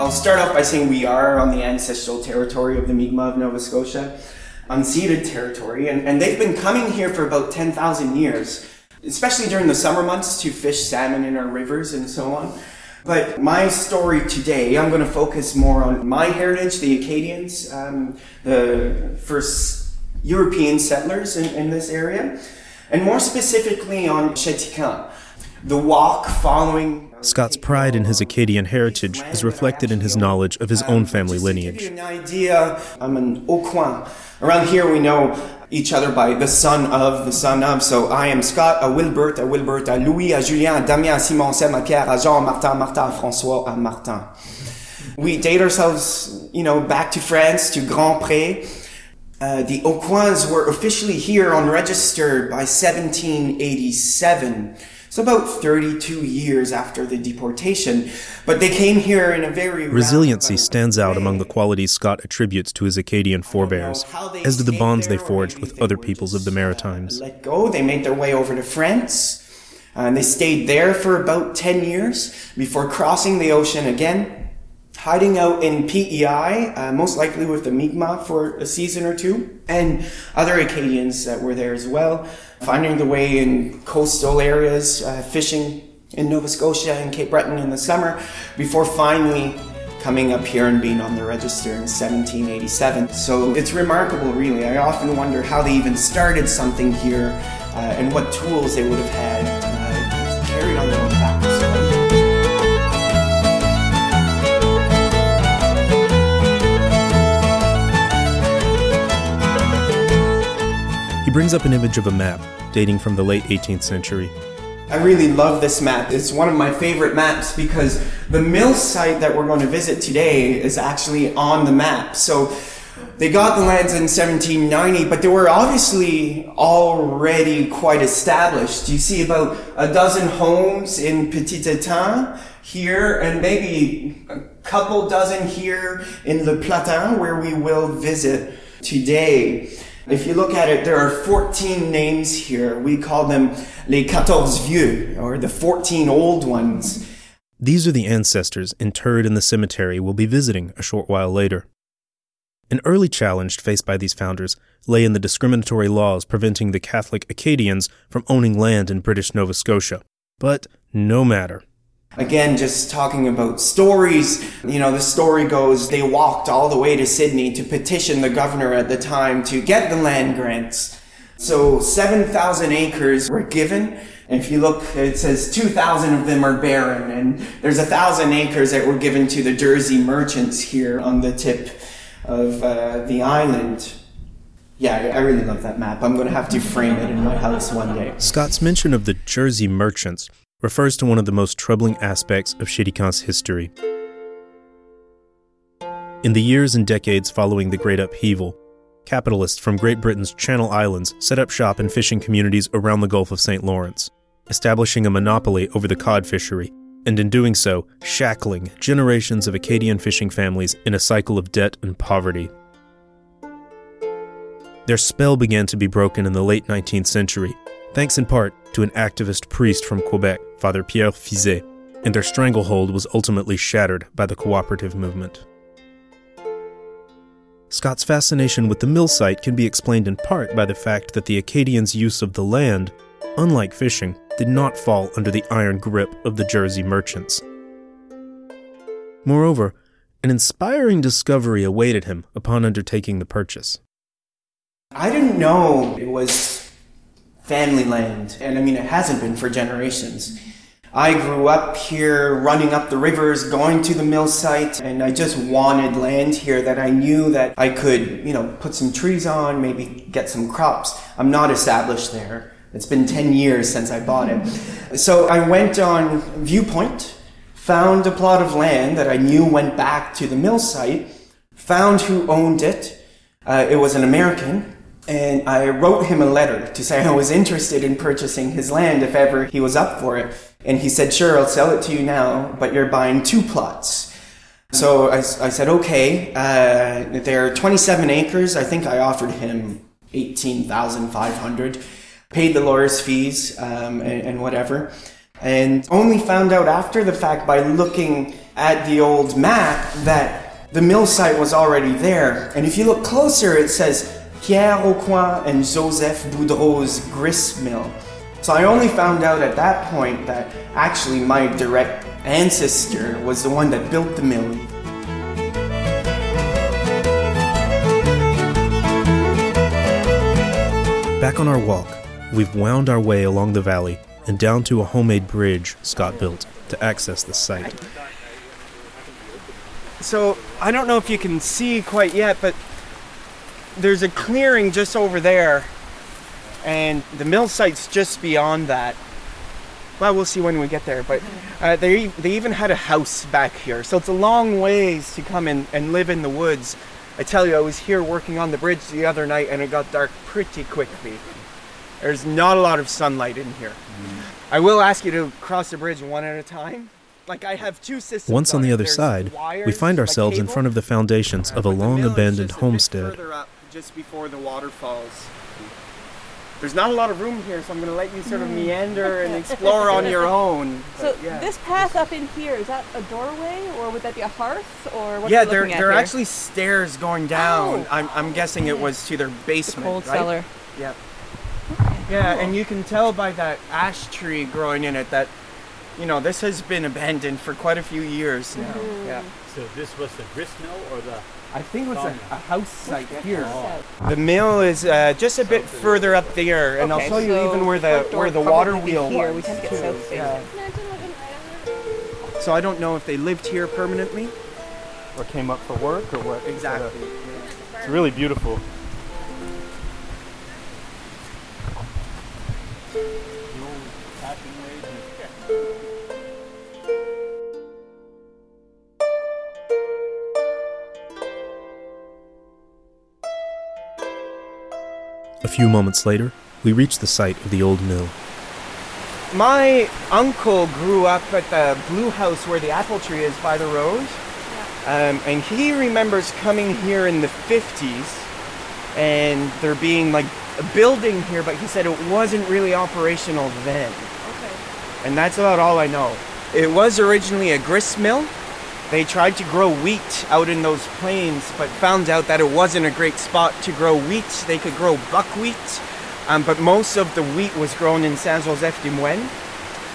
I'll start off by saying we are on the ancestral territory of the Mi'kmaq of Nova Scotia, unceded territory, and, and they've been coming here for about 10,000 years, especially during the summer months to fish salmon in our rivers and so on. But my story today, I'm going to focus more on my heritage, the Acadians, um, the first European settlers in, in this area, and more specifically on Chéticamp, the walk following. Scott's pride in his Acadian heritage is reflected in his knowledge of his own family Just to give lineage. you an idea, I'm an Aucoin. Around here, we know each other by the son of, the son of. So I am Scott, a Wilbert, a Wilbert, a Louis, a Julien, a Damien, a Simon, Sam, a Pierre, a Jean, a Martin, a Martin, a François, a Martin. We date ourselves, you know, back to France, to Grand Pré. Uh, the Aucoins were officially here on register by 1787. So about 32 years after the deportation. But they came here in a very Resiliency stands out among the qualities Scott attributes to his Acadian forebears, as do the bonds they forged with other peoples of the Maritimes. Let go. They made their way over to France. And they stayed there for about 10 years before crossing the ocean again, hiding out in PEI, uh, most likely with the Mi'kmaq for a season or two, and other Acadians that were there as well, finding the way in coastal areas, uh, fishing in Nova Scotia and Cape Breton in the summer, before finally coming up here and being on the register in 1787. So it's remarkable, really. I often wonder how they even started something here uh, and what tools they would have had brings up an image of a map dating from the late 18th century. I really love this map. It's one of my favorite maps because the mill site that we're going to visit today is actually on the map. So they got the lands in 1790, but they were obviously already quite established. You see about a dozen homes in Petit Étang here, and maybe a couple dozen here in Le Platin, where we will visit today. If you look at it, there are 14 names here. We call them les quatorze vieux, or the 14 old ones. These are the ancestors interred in the cemetery we'll be visiting a short while later. An early challenge faced by these founders lay in the discriminatory laws preventing the Catholic Acadians from owning land in British Nova Scotia. But no matter. Again, just talking about stories, you know, the story goes they walked all the way to Sydney to petition the governor at the time to get the land grants. So 7,000 acres were given. If you look, it says 2,000 of them are barren. And there's a thousand acres that were given to the Jersey merchants here on the tip of uh, the island. Yeah, I really love that map. I'm going to have to frame it in my house one day. Scott's mention of the Jersey merchants refers to one of the most troubling aspects of Chéticamp's history. In the years and decades following the Great Upheaval, capitalists from Great Britain's Channel Islands set up shop in fishing communities around the Gulf of St. Lawrence, establishing a monopoly over the cod fishery and in doing so, shackling generations of Acadian fishing families in a cycle of debt and poverty. Their spell began to be broken in the late 19th century, thanks in part to an activist priest from Quebec, Father Pierre Fiset, and their stranglehold was ultimately shattered by the cooperative movement. Scott's fascination with the mill site can be explained in part by the fact that the Acadians' use of the land, unlike fishing, did not fall under the iron grip of the Jersey merchants. Moreover, an inspiring discovery awaited him upon undertaking the purchase. I didn't know it was family land, and I mean, it hasn't been for generations. I grew up here, running up the rivers, going to the mill site, and I just wanted land here that I knew that I could, you know, put some trees on, maybe get some crops. I'm not established there. It's been 10 years since I bought it. (laughs) So I went on Viewpoint, found a plot of land that I knew went back to the mill site, found who owned it. Uh, it was an American, and I wrote him a letter to say I was interested in purchasing his land if ever he was up for it. And he said, Sure, I'll sell it to you now, but you're buying two plots. So I, I said, Okay. Uh, they're 27 acres. I think I offered him 18500 paid the lawyer's fees um, and, and whatever, and only found out after the fact by looking at the old map that the mill site was already there. And if you look closer, it says Pierre Aucoin and Joseph Boudreau's grist mill. So I only found out at that point that actually my direct ancestor was the one that built the mill. Back on our walk, we've wound our way along the valley and down to a homemade bridge Scott built to access the site. So I don't know if you can see quite yet, but there's a clearing just over there, and the mill site's just beyond that. Well, we'll see when we get there, but uh, they they even had a house back here, so it's a long ways to come in and live in the woods. I tell you, I was here working on the bridge the other night, and it got dark pretty quickly. There's not a lot of sunlight in here. I will ask you to cross the bridge one at a time. Like I have two systems. Once on the other side, wires, we find like ourselves in front of the foundations of a long abandoned homestead. Further up, just before the waterfalls. There's not a lot of room here, so I'm going to let you sort of meander (laughs) and explore on your (laughs) own. So yeah. this path up in here is that a doorway, or would that be a hearth, or what? yeah, are we there, looking at there are actually stairs going down. Oh. I'm, I'm guessing it was to their basement. cold right? cellar. Yep. Yeah, and you can tell by that ash tree growing in it that, you know, this has been abandoned for quite a few years now. Mm-hmm. Yeah. So this was the grist mill or the I think it was a, a house site here. The mill is uh, just a bit further up there, and Okay, I'll show you so even where the front door where the probably water be wheel here. was. We tend to get too. south facing. Yeah. So I don't know if they lived here permanently. or came up for work or what? Exactly. It's really beautiful. Few moments later, we reach the site of the old mill. My uncle grew up at the blue house where the apple tree is by the road. Um, and he remembers coming here in the 50s and there being like a building here, but he said it wasn't really operational then. Okay. And that's about all I know. It was originally a grist mill. They tried to grow wheat out in those plains, but found out that it wasn't a great spot to grow wheat. They could grow buckwheat, um, but most of the wheat was grown in Saint Joseph du Moine.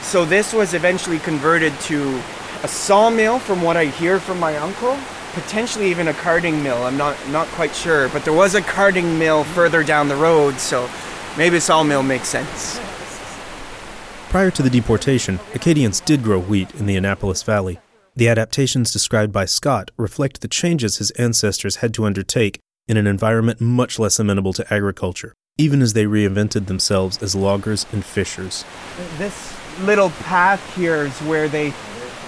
So this was eventually converted to a sawmill, from what I hear from my uncle. Potentially even a carding mill. I'm not not quite sure, but there was a carding mill further down the road, so maybe sawmill makes sense. Prior to the deportation, Acadians did grow wheat in the Annapolis Valley. The adaptations described by Scott reflect the changes his ancestors had to undertake in an environment much less amenable to agriculture, even as they reinvented themselves as loggers and fishers. This little path here is where they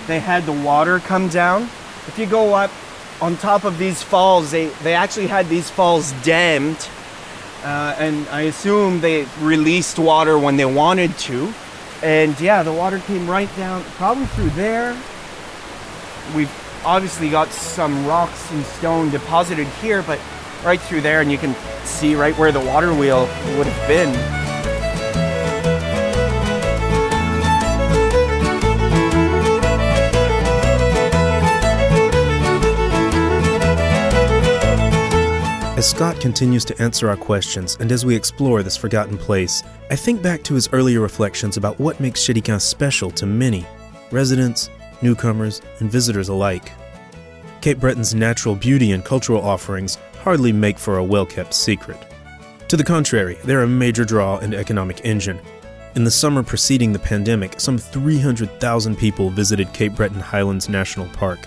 they had the water come down. If you go up on top of these falls, they, they actually had these falls dammed. Uh, and I assume they released water when they wanted to. And yeah, the water came right down, probably through there. We've obviously got some rocks and stone deposited here, but right through there, and you can see right where the water wheel would have been. As Scott continues to answer our questions and as we explore this forgotten place, I think back to his earlier reflections about what makes Chéticamp special to many residents, newcomers, and visitors alike. Cape Breton's natural beauty and cultural offerings hardly make for a well kept secret. To the contrary, they're a major draw and economic engine. In the summer preceding the pandemic, some 300,000 people visited Cape Breton Highlands National Park.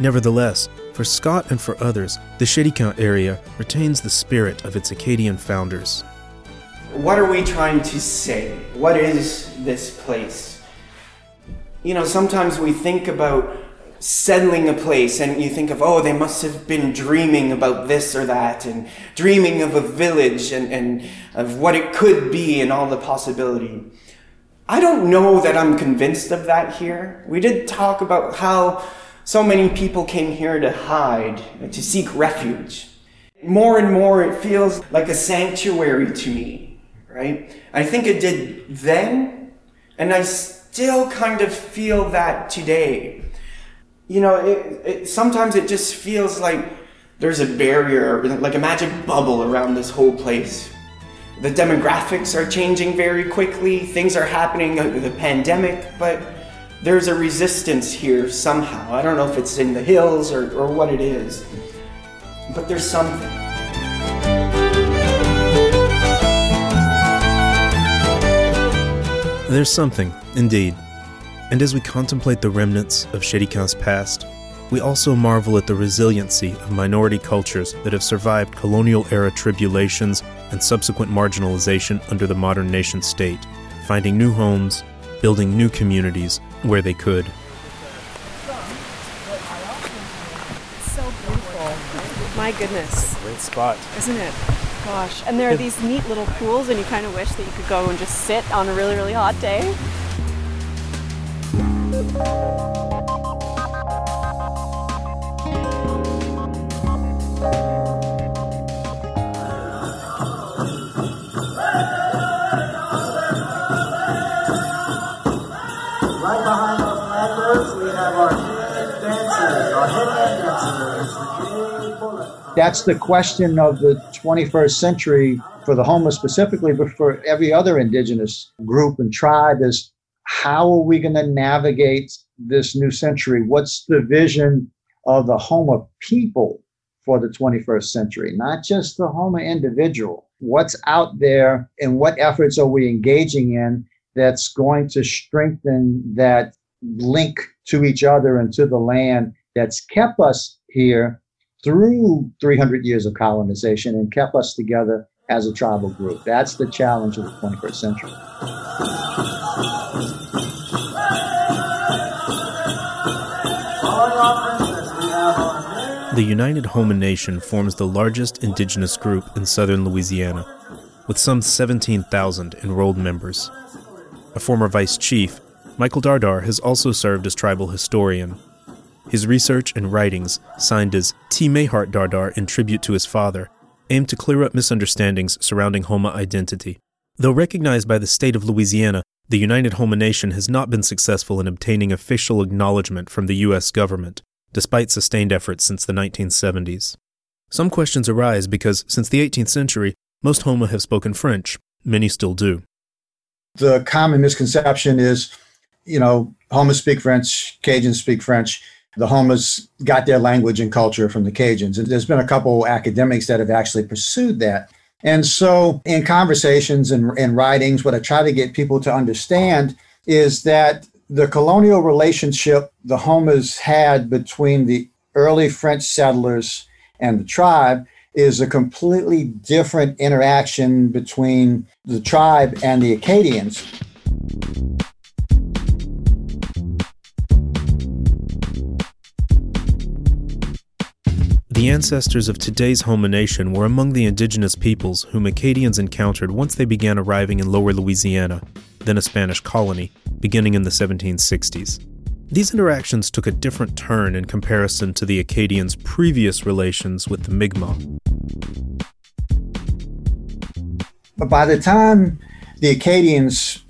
Nevertheless, for Scott and for others, the Shady Chéticamp area retains the spirit of its Acadian founders. What are we trying to say? What is this place? You know, sometimes we think about settling a place and you think of, oh, they must have been dreaming about this or that and dreaming of a village and, and of what it could be and all the possibility. I don't know that I'm convinced of that here. We did talk about how so many people came here to hide, to seek refuge. More and more, it feels like a sanctuary to me, right? I think it did then, and I still kind of feel that today. You know, it, it, sometimes it just feels like there's a barrier, like a magic bubble around this whole place. The demographics are changing very quickly, things are happening, the pandemic, but there's a resistance here somehow. I don't know if it's in the hills or, or what it is, but there's something. There's something, indeed. And as we contemplate the remnants of Chéticamp's past, we also marvel at the resiliency of minority cultures that have survived colonial era tribulations and subsequent marginalization under the modern nation state, finding new homes, building new communities where they could. So beautiful. My goodness. Great spot. Isn't it? Gosh. And there are these neat little pools, and you kind of wish that you could go and just sit on a really, really hot day. That's the question of the 21st century for the Houma specifically, but for every other indigenous group and tribe is how are we going to navigate this new century? What's the vision of the Houma people for the 21st century? Not just the Houma individual. What's out there and what efforts are we engaging in that's going to strengthen that link to each other and to the land that's kept us here through 300 years of colonization and kept us together as a tribal group. That's the challenge of the 21st century. The United Houma Nation forms the largest indigenous group in southern Louisiana. with some 17,000 enrolled members. A former vice chief, Michael Dardar has also served as tribal historian. His research and writings, signed as T. Mayheart Dardar in tribute to his father, aim to clear up misunderstandings surrounding Houma identity. Though recognized by the state of Louisiana, the United Houma Nation has not been successful in obtaining official acknowledgement from the U.S. government, despite sustained efforts since the 1970s. Some questions arise because, since the 18th century, most Houma have spoken French. Many still do. The common misconception is, you know, Houmas speak French, Cajuns speak French. The Houmas got their language and culture from the Cajuns. And there's been a couple academics that have actually pursued that. And so, in conversations and, and writings, what I try to get people to understand is that the colonial relationship the Houmas had between the early French settlers and the tribe is a completely different interaction between the tribe and the Acadians. The ancestors of today's Houma Nation were among the indigenous peoples whom Acadians encountered once they began arriving in lower Louisiana, then a Spanish colony, beginning in the 1760s. These interactions took a different turn in comparison to the Acadians' previous relations with the Mi'kmaq. But by the time the Acadians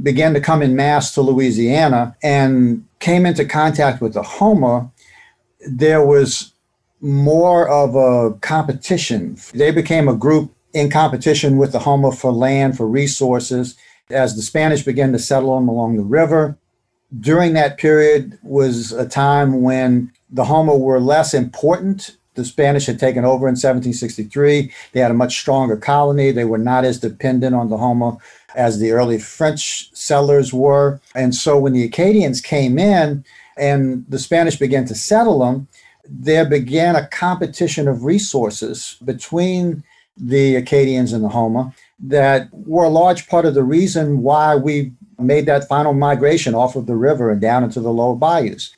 began to come in mass to Louisiana and came into contact with the Houma, there was more of a competition. They became a group in competition with the Houma for land, for resources. As the Spanish began to settle them along the river, during that period was a time when the Houma were less important. The Spanish had taken over in 1763. They had a much stronger colony. They were not as dependent on the Houma as the early French settlers were. And so when the Acadians came in and the Spanish began to settle them, there began a competition of resources between the Acadians and the Houma that were a large part of the reason why we made that final migration off of the river and down into the lower bayous.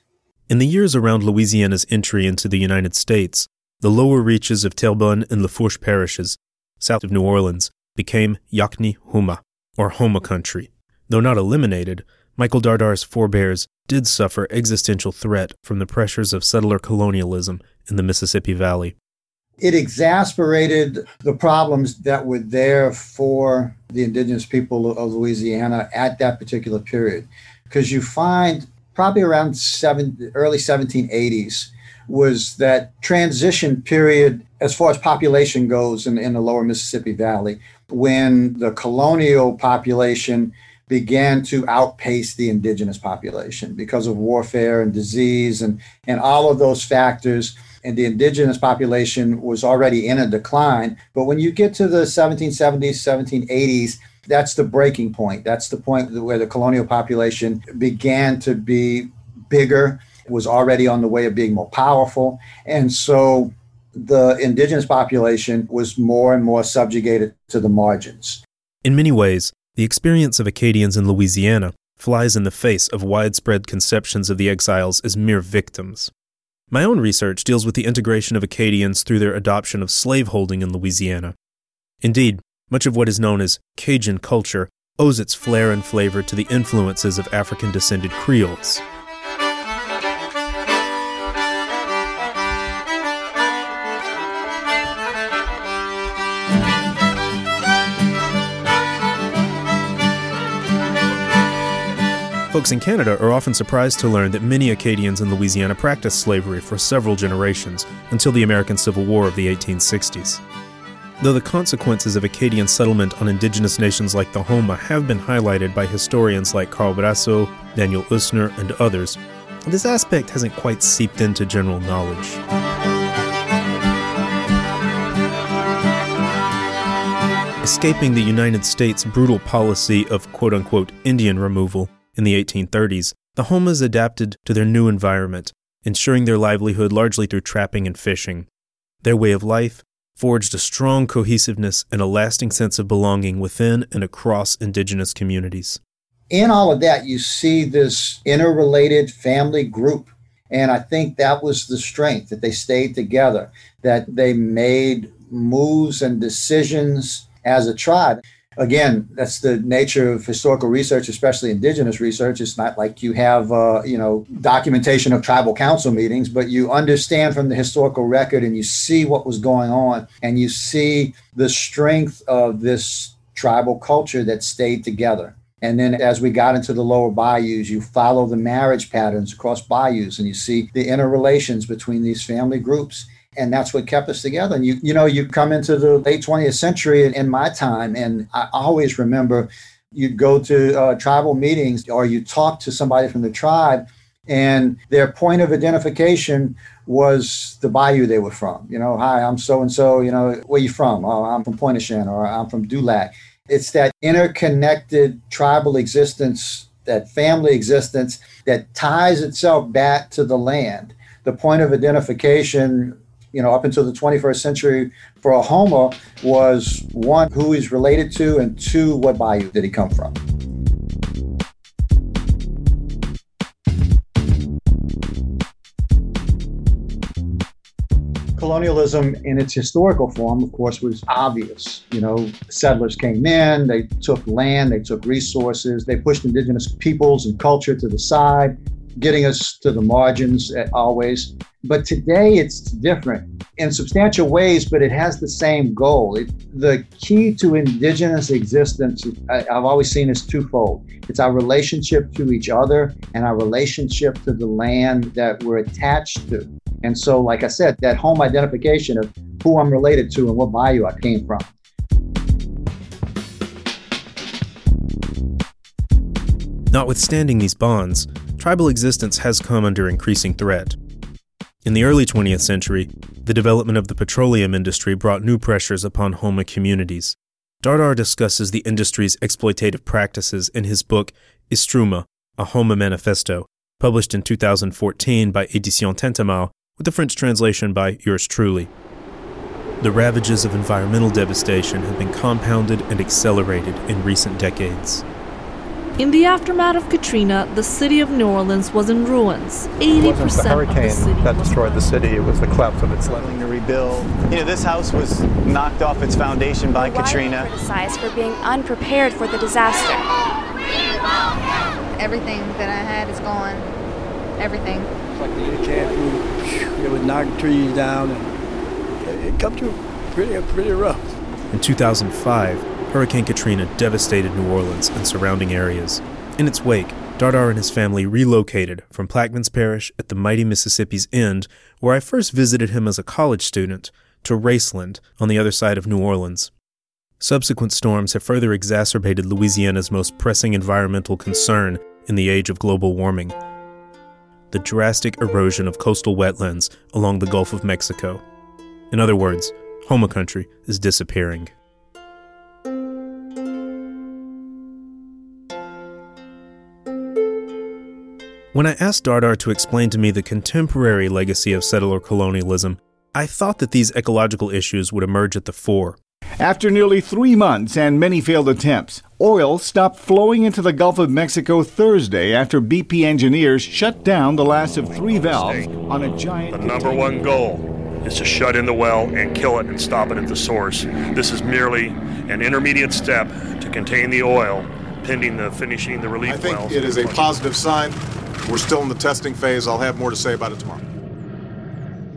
In the years around Louisiana's entry into the United States, the lower reaches of Terrebonne and Lafourche parishes, south of New Orleans, became Yakni Huma, or Houma country. Though not eliminated, Michael Dardar's forebears did suffer existential threat from the pressures of settler colonialism in the Mississippi Valley. It exasperated the problems that were there for the indigenous people of Louisiana at that particular period. Because you find probably around seven, early 1780s was that transition period as far as population goes in, in the lower Mississippi Valley, when the colonial population began to outpace the indigenous population because of warfare and disease and, and all of those factors. And the indigenous population was already in a decline. But when you get to the 1770s, 1780s, that's the breaking point. That's the point where the colonial population began to be bigger, was already on the way of being more powerful. And so the indigenous population was more and more subjugated to the margins. In many ways, the experience of Acadians in Louisiana flies in the face of widespread conceptions of the exiles as mere victims. My own research deals with the integration of Acadians through their adoption of slaveholding in Louisiana. Indeed, much of what is known as Cajun culture owes its flair and flavor to the influences of African descended Creoles. Folks in Canada are often surprised to learn that many Acadians in Louisiana practiced slavery for several generations until the American Civil War of the 1860s. Though the consequences of Acadian settlement on indigenous nations like the Houma have been highlighted by historians like Carl Brasseaux, Daniel Usner, and others, this aspect hasn't quite seeped into general knowledge. Escaping the United States' brutal policy of quote unquote Indian removal, in the 1830s, the Houmas adapted to their new environment, ensuring their livelihood largely through trapping and fishing. Their way of life forged a strong cohesiveness and a lasting sense of belonging within and across indigenous communities. In all of that, you see this interrelated family group. And I think that was the strength that they stayed together, that they made moves and decisions as a tribe. Again, that's the nature of historical research, especially indigenous research. It's not like you have, uh, you know, documentation of tribal council meetings, but you understand from the historical record and you see what was going on and you see the strength of this tribal culture that stayed together. And then as we got into the lower bayous, you follow the marriage patterns across bayous and you see the interrelations between these family groups. And that's what kept us together. And you, you know, you come into the late 20th century in my time, and I always remember you'd go to uh, tribal meetings or you talk to somebody from the tribe, and their point of identification was the bayou they were from. You know, hi, I'm so and so. You know, where you from? Oh, I'm from Pointe-au-Chien, or I'm from Dulac. It's that interconnected tribal existence, that family existence that ties itself back to the land. The point of identification, you know, up until the 21st century for a Houma was one, who he's related to, and two, what bayou did he come from. colonialism in its historical form, of course, was obvious. You know, settlers came in, they took land, they took resources, they pushed indigenous peoples and culture to the side, getting us to the margins always. But today it's different in substantial ways, but it has the same goal. It, the key to indigenous existence, I, I've always seen is twofold it's our relationship to each other and our relationship to the land that we're attached to. And so, like I said, that home identification of who I'm related to and what bayou I came from. Notwithstanding these bonds, tribal existence has come under increasing threat. In the early 20th century, the development of the petroleum industry brought new pressures upon Houma communities. Dardar discusses the industry's exploitative practices in his book Istrouma, a Houma Manifesto, published in 2014 by Edition Tintamarre with a French translation by yours truly. The ravages of environmental devastation have been compounded and accelerated in recent decades. In the aftermath of Katrina, the city of New Orleans was in ruins. 80% it wasn't the hurricane that destroyed the city, it was the collapse of its Struggling to rebuild. You know, this house was knocked off its foundation by We're Katrina. criticized for being unprepared for the disaster. Everything that I had is gone. Everything. It's like the cat It was knocking trees down and it come through pretty, pretty rough. In 2005, Hurricane Katrina devastated New Orleans and surrounding areas. In its wake, Dardar and his family relocated from Plaquemines Parish at the mighty Mississippi's end, where I first visited him as a college student, to Raceland on the other side of New Orleans. Subsequent storms have further exacerbated Louisiana's most pressing environmental concern in the age of global warming the drastic erosion of coastal wetlands along the Gulf of Mexico. In other words, Houma country is disappearing. When I asked Dardar to explain to me the contemporary legacy of settler colonialism, I thought that these ecological issues would emerge at the fore. After nearly three months and many failed attempts, oil stopped flowing into the Gulf of Mexico Thursday after BP engineers shut down the last of three valves on a giant. The number one goal is to shut in the well and kill it and stop it at the source. This is merely an intermediate step to contain the oil pending the finishing the relief I think wells. it is a positive sign. We're still in the testing phase. I'll have more to say about it tomorrow.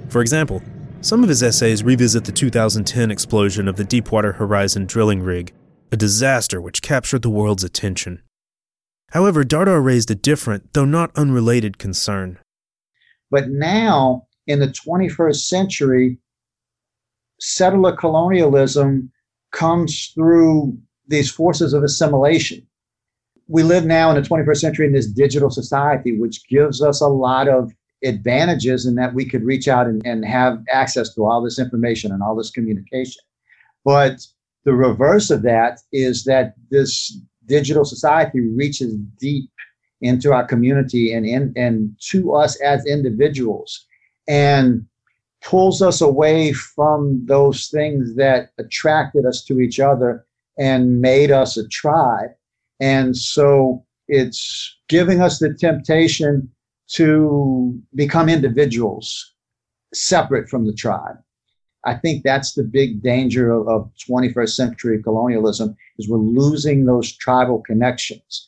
For example, some of his essays revisit the 2010 explosion of the Deepwater Horizon drilling rig, a disaster which captured the world's attention. However, Dardar raised a different, though not unrelated, concern. But now, in the 21st century, settler colonialism comes through these forces of assimilation. We live now in the 21st century in this digital society, which gives us a lot of advantages in that we could reach out and, and have access to all this information and all this communication. But the reverse of that is that this digital society reaches deep into our community and in, and to us as individuals and pulls us away from those things that attracted us to each other and made us a tribe. And so it's giving us the temptation to become individuals separate from the tribe. I think that's the big danger of, of 21st century colonialism is we're losing those tribal connections.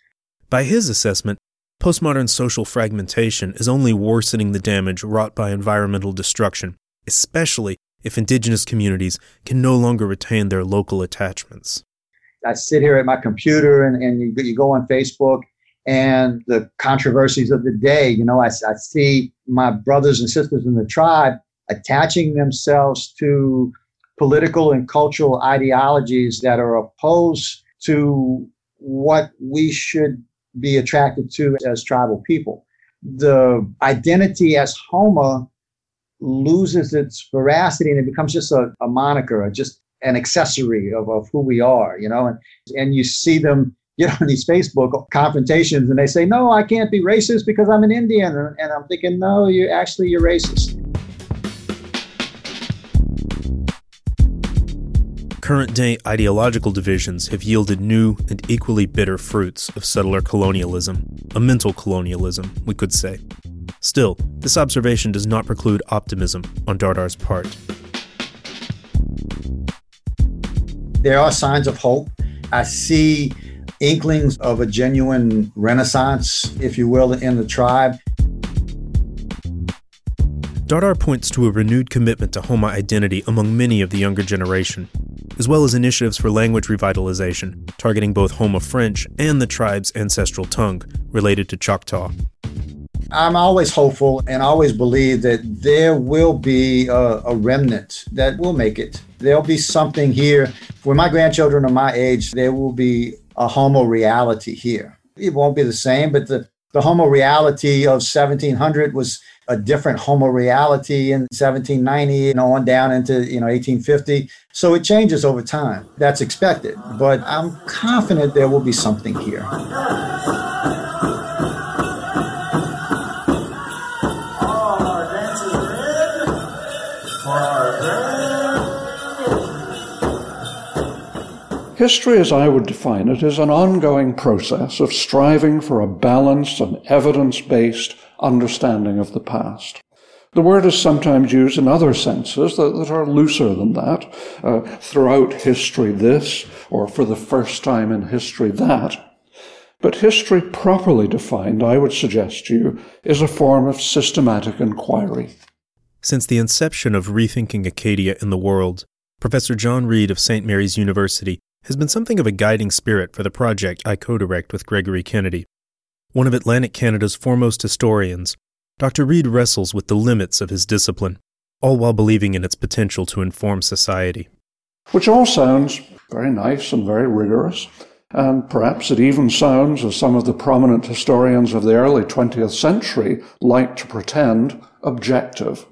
By his assessment, postmodern social fragmentation is only worsening the damage wrought by environmental destruction, especially if indigenous communities can no longer retain their local attachments. I sit here at my computer and, and you, you go on Facebook and the controversies of the day. You know, I, I see my brothers and sisters in the tribe attaching themselves to political and cultural ideologies that are opposed to what we should be attracted to as tribal people. The identity as Houma loses its veracity and it becomes just a, a moniker, just an accessory of, of who we are, you know, and, and you see them get (laughs) on these Facebook confrontations and they say, no, I can't be racist because I'm an Indian. And I'm thinking, no, you actually, you're racist. Current day ideological divisions have yielded new and equally bitter fruits of settler colonialism, a mental colonialism, we could say. Still, this observation does not preclude optimism on Dardar's part. There are signs of hope. I see inklings of a genuine renaissance, if you will, in the tribe. Dardar points to a renewed commitment to Houma identity among many of the younger generation, as well as initiatives for language revitalization, targeting both Houma French and the tribe's ancestral tongue, related to Choctaw. I'm always hopeful and always believe that there will be a, a, remnant that will make it. There'll be something here. For my grandchildren of my age, there will be a Houma reality here. It won't be the same, but the, the Houma reality of 1700 was a different Houma reality in 1790 and on down into you know 1850. So it changes over time. That's expected, but I'm confident there will be something here. History, as I would define it, is an ongoing process of striving for a balanced and evidence based understanding of the past. The word is sometimes used in other senses that, that are looser than that. Uh, throughout history, this, or for the first time in history, that. But history, properly defined, I would suggest to you, is a form of systematic inquiry. Since the inception of Rethinking Acadia in the World, Professor John Reid of St. Mary's University has been something of a guiding spirit for the project I co direct with Gregory Kennedy. One of Atlantic Canada's foremost historians, Dr. Reid wrestles with the limits of his discipline, all while believing in its potential to inform society. Which all sounds very nice and very rigorous, and perhaps it even sounds, as some of the prominent historians of the early 20th century like to pretend, objective.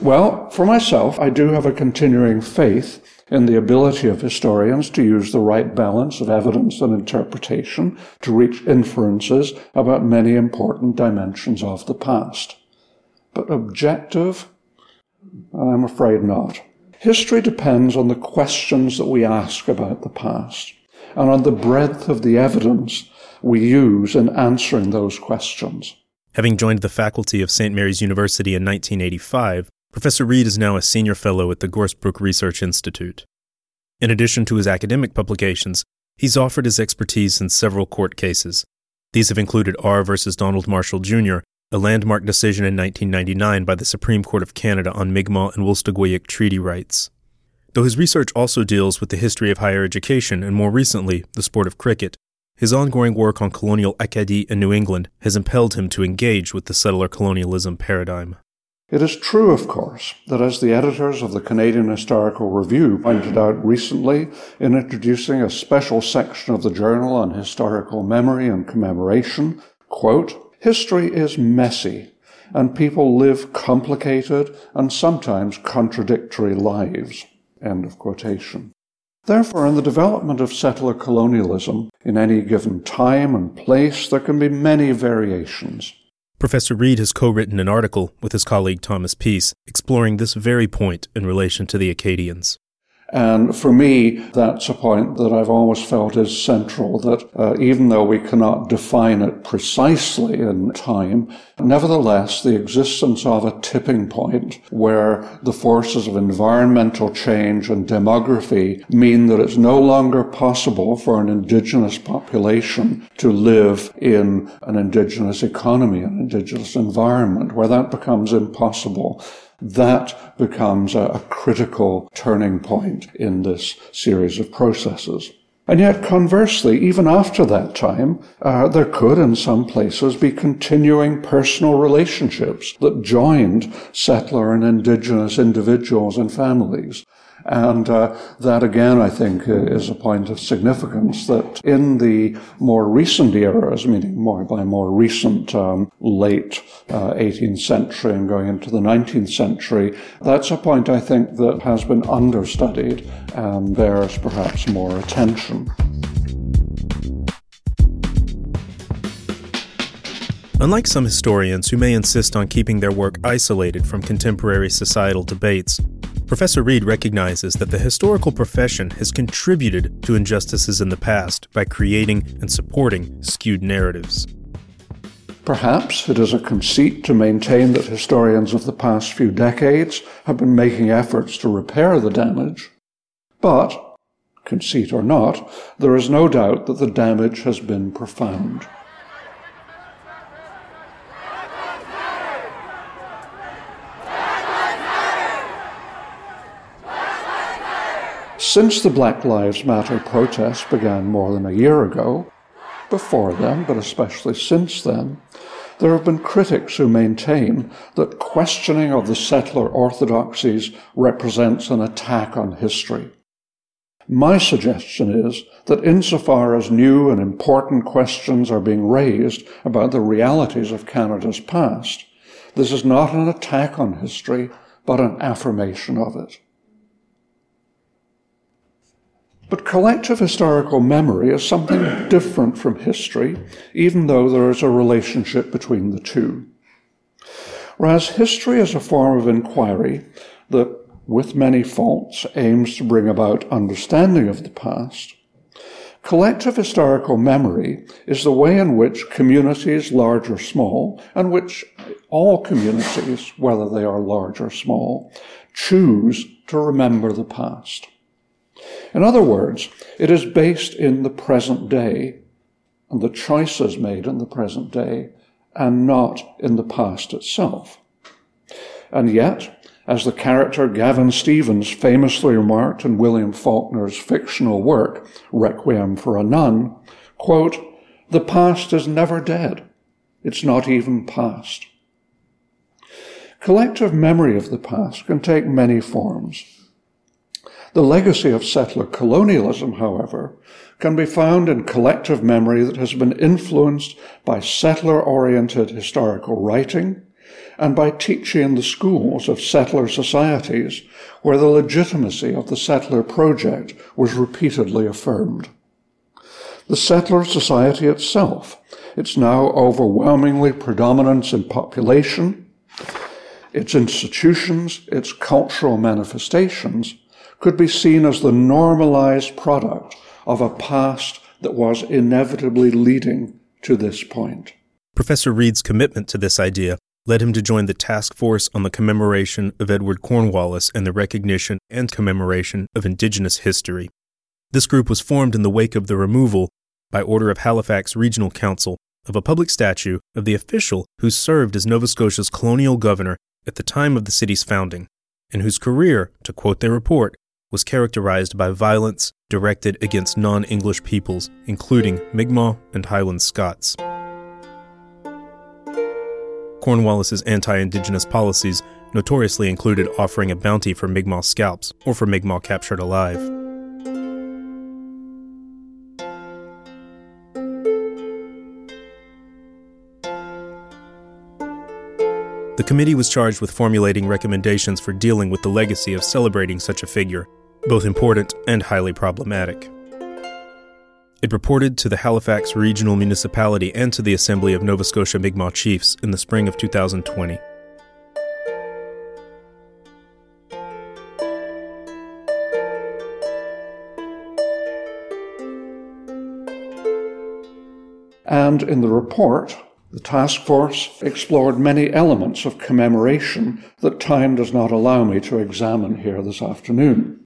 Well, for myself, I do have a continuing faith in the ability of historians to use the right balance of evidence and interpretation to reach inferences about many important dimensions of the past. But objective? I'm afraid not. History depends on the questions that we ask about the past and on the breadth of the evidence we use in answering those questions. Having joined the faculty of St. Mary's University in 1985, Professor Reid is now a senior fellow at the Gorsebrook Research Institute. In addition to his academic publications, he's offered his expertise in several court cases. These have included R v. Donald Marshall Jr., a landmark decision in 1999 by the Supreme Court of Canada on Mi'kmaq and Wolastoqiyik treaty rights. Though his research also deals with the history of higher education and more recently, the sport of cricket, his ongoing work on colonial Acadie in New England has impelled him to engage with the settler colonialism paradigm. It is true, of course, that as the editors of the Canadian Historical Review pointed out recently in introducing a special section of the Journal on Historical Memory and Commemoration, quote, history is messy and people live complicated and sometimes contradictory lives, end of quotation. Therefore, in the development of settler colonialism, in any given time and place, there can be many variations. Professor Reid has co written an article with his colleague Thomas Peace exploring this very point in relation to the Acadians. And for me, that's a point that I've always felt is central that uh, even though we cannot define it precisely in time, nevertheless, the existence of a tipping point where the forces of environmental change and demography mean that it's no longer possible for an indigenous population to live in an indigenous economy, an indigenous environment, where that becomes impossible that becomes a, a critical turning point in this series of processes. And yet, conversely, even after that time, uh, there could in some places be continuing personal relationships that joined settler and indigenous individuals and families. And uh, that again, I think, is a point of significance that in the more recent eras, meaning more by more recent, um, late uh, 18th century and going into the 19th century, that's a point I think that has been understudied and bears perhaps more attention. Unlike some historians who may insist on keeping their work isolated from contemporary societal debates, Professor Reid recognizes that the historical profession has contributed to injustices in the past by creating and supporting skewed narratives. Perhaps it is a conceit to maintain that historians of the past few decades have been making efforts to repair the damage. But, conceit or not, there is no doubt that the damage has been profound. Since the Black Lives Matter protests began more than a year ago, before then, but especially since then, there have been critics who maintain that questioning of the settler orthodoxies represents an attack on history. My suggestion is that insofar as new and important questions are being raised about the realities of Canada's past, this is not an attack on history, but an affirmation of it. But collective historical memory is something (clears throat) different from history, even though there is a relationship between the two. Whereas history is a form of inquiry that, with many faults, aims to bring about understanding of the past, collective historical memory is the way in which communities, large or small, and which all communities, whether they are large or small, choose to remember the past. In other words, it is based in the present day and the choices made in the present day and not in the past itself. And yet, as the character Gavin Stevens famously remarked in William Faulkner's fictional work, Requiem for a Nun, quote, the past is never dead. It's not even past. Collective memory of the past can take many forms. The legacy of settler colonialism, however, can be found in collective memory that has been influenced by settler oriented historical writing and by teaching in the schools of settler societies where the legitimacy of the settler project was repeatedly affirmed. The settler society itself, its now overwhelmingly predominance in population, its institutions, its cultural manifestations, could be seen as the normalized product of a past that was inevitably leading to this point. Professor Reid's commitment to this idea led him to join the task force on the commemoration of Edward Cornwallis and the recognition and commemoration of Indigenous history. This group was formed in the wake of the removal, by order of Halifax Regional Council, of a public statue of the official who served as Nova Scotia's colonial governor at the time of the city's founding, and whose career, to quote their report, was characterized by violence directed against non English peoples, including Mi'kmaq and Highland Scots. Cornwallis's anti Indigenous policies notoriously included offering a bounty for Mi'kmaq scalps or for Mi'kmaq captured alive. The committee was charged with formulating recommendations for dealing with the legacy of celebrating such a figure both important and highly problematic. It reported to the Halifax Regional Municipality and to the Assembly of Nova Scotia Mi'kmaq Chiefs in the spring of 2020. And in the report, the task force explored many elements of commemoration that time does not allow me to examine here this afternoon.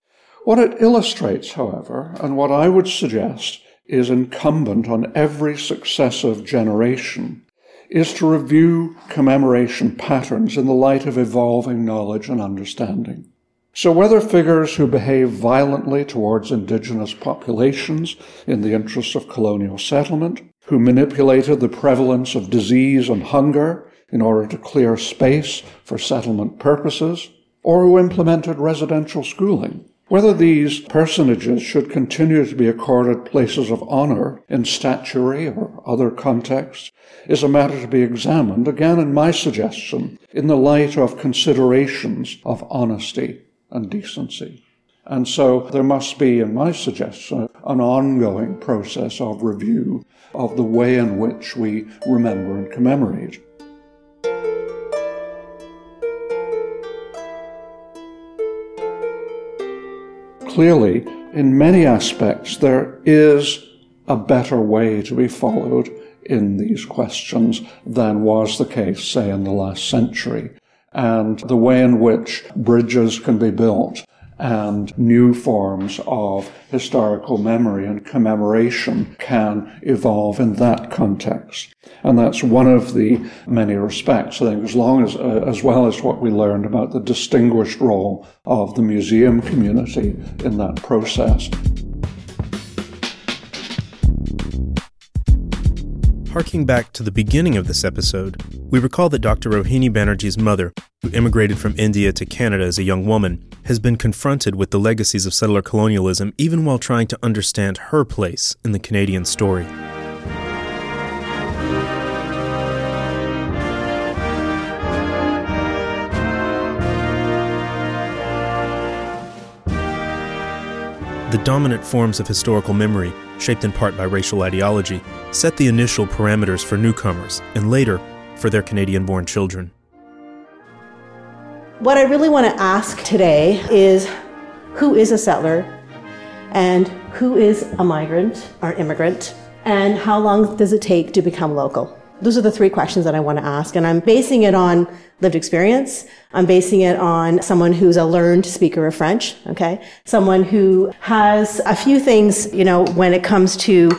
What it illustrates, however, and what I would suggest is incumbent on every successive generation, is to review commemoration patterns in the light of evolving knowledge and understanding. So, whether figures who behave violently towards indigenous populations in the interests of colonial settlement, who manipulated the prevalence of disease and hunger in order to clear space for settlement purposes, or who implemented residential schooling. Whether these personages should continue to be accorded places of honor in statuary or other contexts is a matter to be examined, again in my suggestion, in the light of considerations of honesty and decency. And so there must be, in my suggestion, an ongoing process of review of the way in which we remember and commemorate. Clearly, in many aspects, there is a better way to be followed in these questions than was the case, say, in the last century. And the way in which bridges can be built and new forms of historical memory and commemoration can evolve in that context. And that's one of the many respects, I think, as long as, uh, as well as what we learned about the distinguished role of the museum community in that process. Harking back to the beginning of this episode, we recall that Dr. Rohini Banerjee's mother, who immigrated from India to Canada as a young woman, has been confronted with the legacies of settler colonialism even while trying to understand her place in the Canadian story. The dominant forms of historical memory, shaped in part by racial ideology, set the initial parameters for newcomers and later for their Canadian born children. What I really want to ask today is who is a settler and who is a migrant or immigrant and how long does it take to become local? Those are the three questions that I want to ask. And I'm basing it on lived experience. I'm basing it on someone who's a learned speaker of French. Okay. Someone who has a few things, you know, when it comes to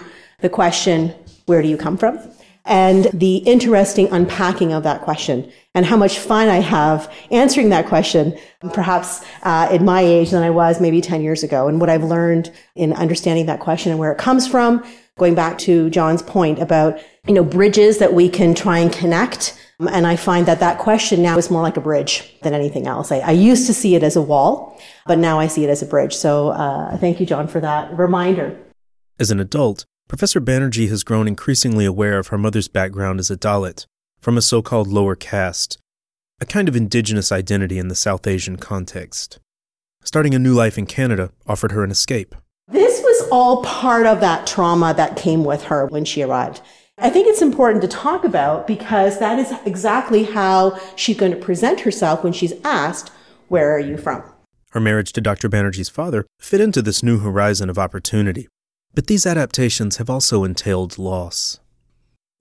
the question, where do you come from? And the interesting unpacking of that question and how much fun I have answering that question, perhaps uh, at my age than I was maybe 10 years ago, and what I've learned in understanding that question and where it comes from. Going back to John's point about, you know, bridges that we can try and connect. And I find that that question now is more like a bridge than anything else. I, I used to see it as a wall, but now I see it as a bridge. So uh, thank you, John, for that reminder. As an adult, Professor Banerjee has grown increasingly aware of her mother's background as a Dalit, from a so called lower caste, a kind of indigenous identity in the South Asian context. Starting a new life in Canada offered her an escape. This was all part of that trauma that came with her when she arrived. I think it's important to talk about because that is exactly how she's going to present herself when she's asked, Where are you from? Her marriage to Dr. Banerjee's father fit into this new horizon of opportunity. But these adaptations have also entailed loss.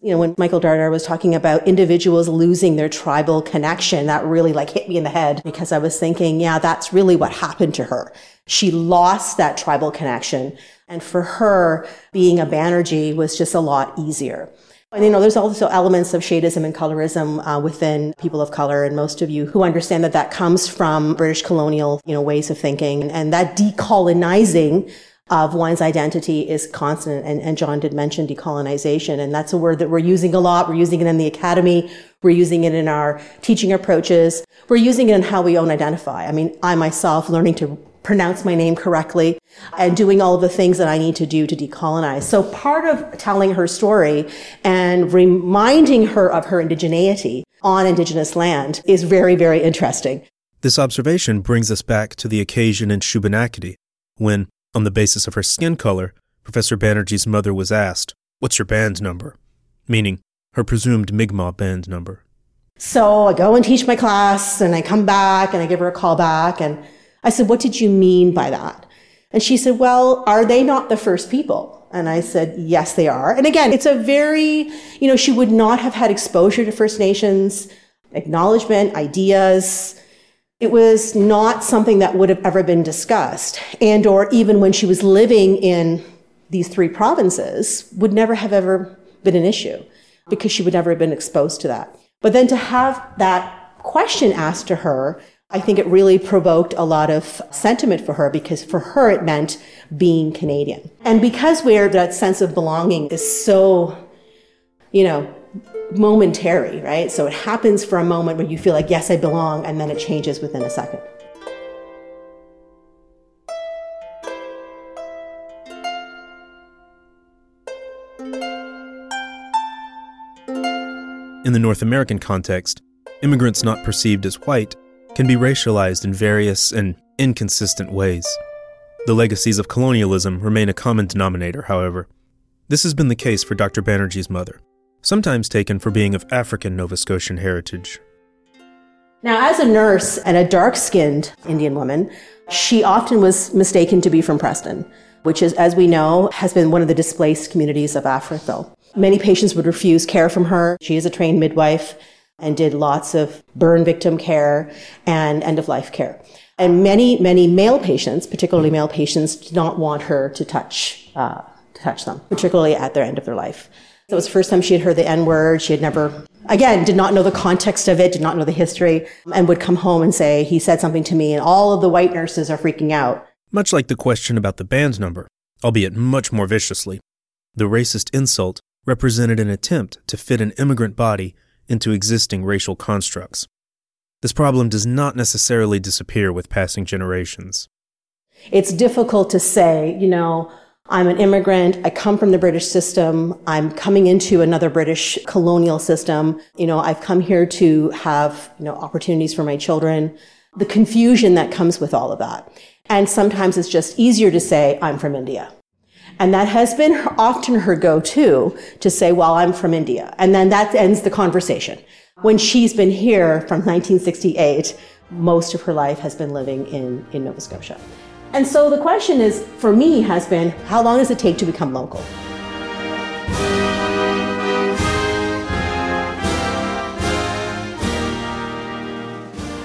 You know, when Michael Dardar was talking about individuals losing their tribal connection, that really like hit me in the head because I was thinking, yeah, that's really what happened to her. She lost that tribal connection. And for her, being a Banerjee was just a lot easier. And you know, there's also elements of shadeism and colorism uh, within people of color, and most of you who understand that that comes from British colonial, you know, ways of thinking, and that decolonizing of one's identity is constant. And, and John did mention decolonization, and that's a word that we're using a lot. We're using it in the academy. We're using it in our teaching approaches. We're using it in how we own identify. I mean, I myself learning to pronounce my name correctly and doing all the things that I need to do to decolonize. So part of telling her story and reminding her of her indigeneity on indigenous land is very, very interesting. This observation brings us back to the occasion in Shubenacadie when, on the basis of her skin color, Professor Banerjee's mother was asked, What's your band number? Meaning, her presumed Mi'kmaq band number. So I go and teach my class, and I come back and I give her a call back, and I said, What did you mean by that? And she said, Well, are they not the first people? And I said, yes, they are. And again, it's a very, you know, she would not have had exposure to First Nations, acknowledgement, ideas. It was not something that would have ever been discussed. And or even when she was living in these three provinces would never have ever been an issue because she would never have been exposed to that. But then to have that question asked to her, I think it really provoked a lot of sentiment for her because for her it meant being Canadian. And because where that sense of belonging is so, you know, momentary, right? So it happens for a moment where you feel like, yes, I belong, and then it changes within a second. In the North American context, immigrants not perceived as white can be racialized in various and inconsistent ways. The legacies of colonialism remain a common denominator, however. This has been the case for Dr. Banerjee's mother, sometimes taken for being of African Nova Scotian heritage. Now, as a nurse and a dark skinned Indian woman, she often was mistaken to be from Preston, which is, as we know, has been one of the displaced communities of Africville. Many patients would refuse care from her. She is a trained midwife and did lots of burn victim care and end of life care. And many, many male patients, particularly male patients, did not want her to touch, uh, to touch them, particularly at their end of their life. So it was the first time she had heard the N word. She had never, again, did not know the context of it, did not know the history, and would come home and say, he said something to me, and all of the white nurses are freaking out. Much like the question about the band's number, albeit much more viciously, the racist insult represented an attempt to fit an immigrant body into existing racial constructs. This problem does not necessarily disappear with passing generations. It's difficult to say, you know, I'm an immigrant. I come from the British system. I'm coming into another British colonial system. You know, I've come here to have, you know, opportunities for my children. The confusion that comes with all of that. And sometimes it's just easier to say, I'm from India. And that has been often her go-to to say, well, I'm from India. And then that ends the conversation. When she's been here from 1968, most of her life has been living in, in Nova Scotia. And so the question is, for me, has been, how long does it take to become local?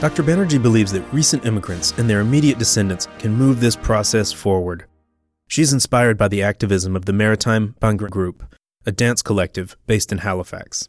Dr. Banerjee believes that recent immigrants and their immediate descendants can move this process forward. She's inspired by the activism of the Maritime Bhangra Group, a dance collective based in Halifax.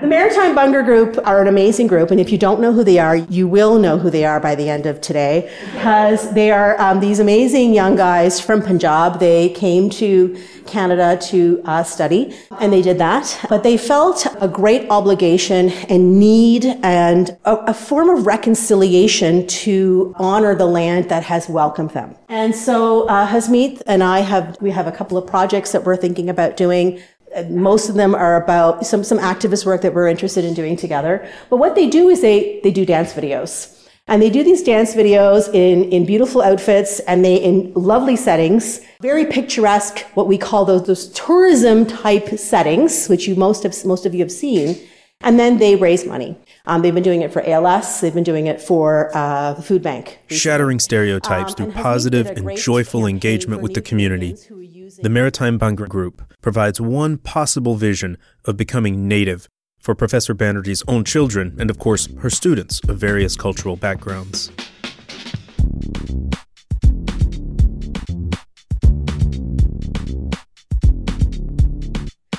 The Maritime Bhangra Group are an amazing group, and if you don't know who they are, you will know who they are by the end of today, because they are um, these amazing young guys from Punjab. They came to Canada to uh, study, and they did that. But they felt a great obligation and need and a, a form of reconciliation to honor the land that has welcomed them. And so uh, Hasmeet and I have we have a couple of projects that we're thinking about doing most of them are about some, some activist work that we're interested in doing together. But what they do is they, they do dance videos. And they do these dance videos in, in beautiful outfits and they in lovely settings, very picturesque, what we call those, those tourism type settings, which you most of, most of you have seen. And then they raise money. Um, they've been doing it for ALS. They've been doing it for uh, the food bank. Shattering stereotypes um, through positive and joyful engagement with the community. The Maritime Bhangra Group provides one possible vision of becoming native for Professor Banerjee's own children and, of course, her students of various cultural backgrounds.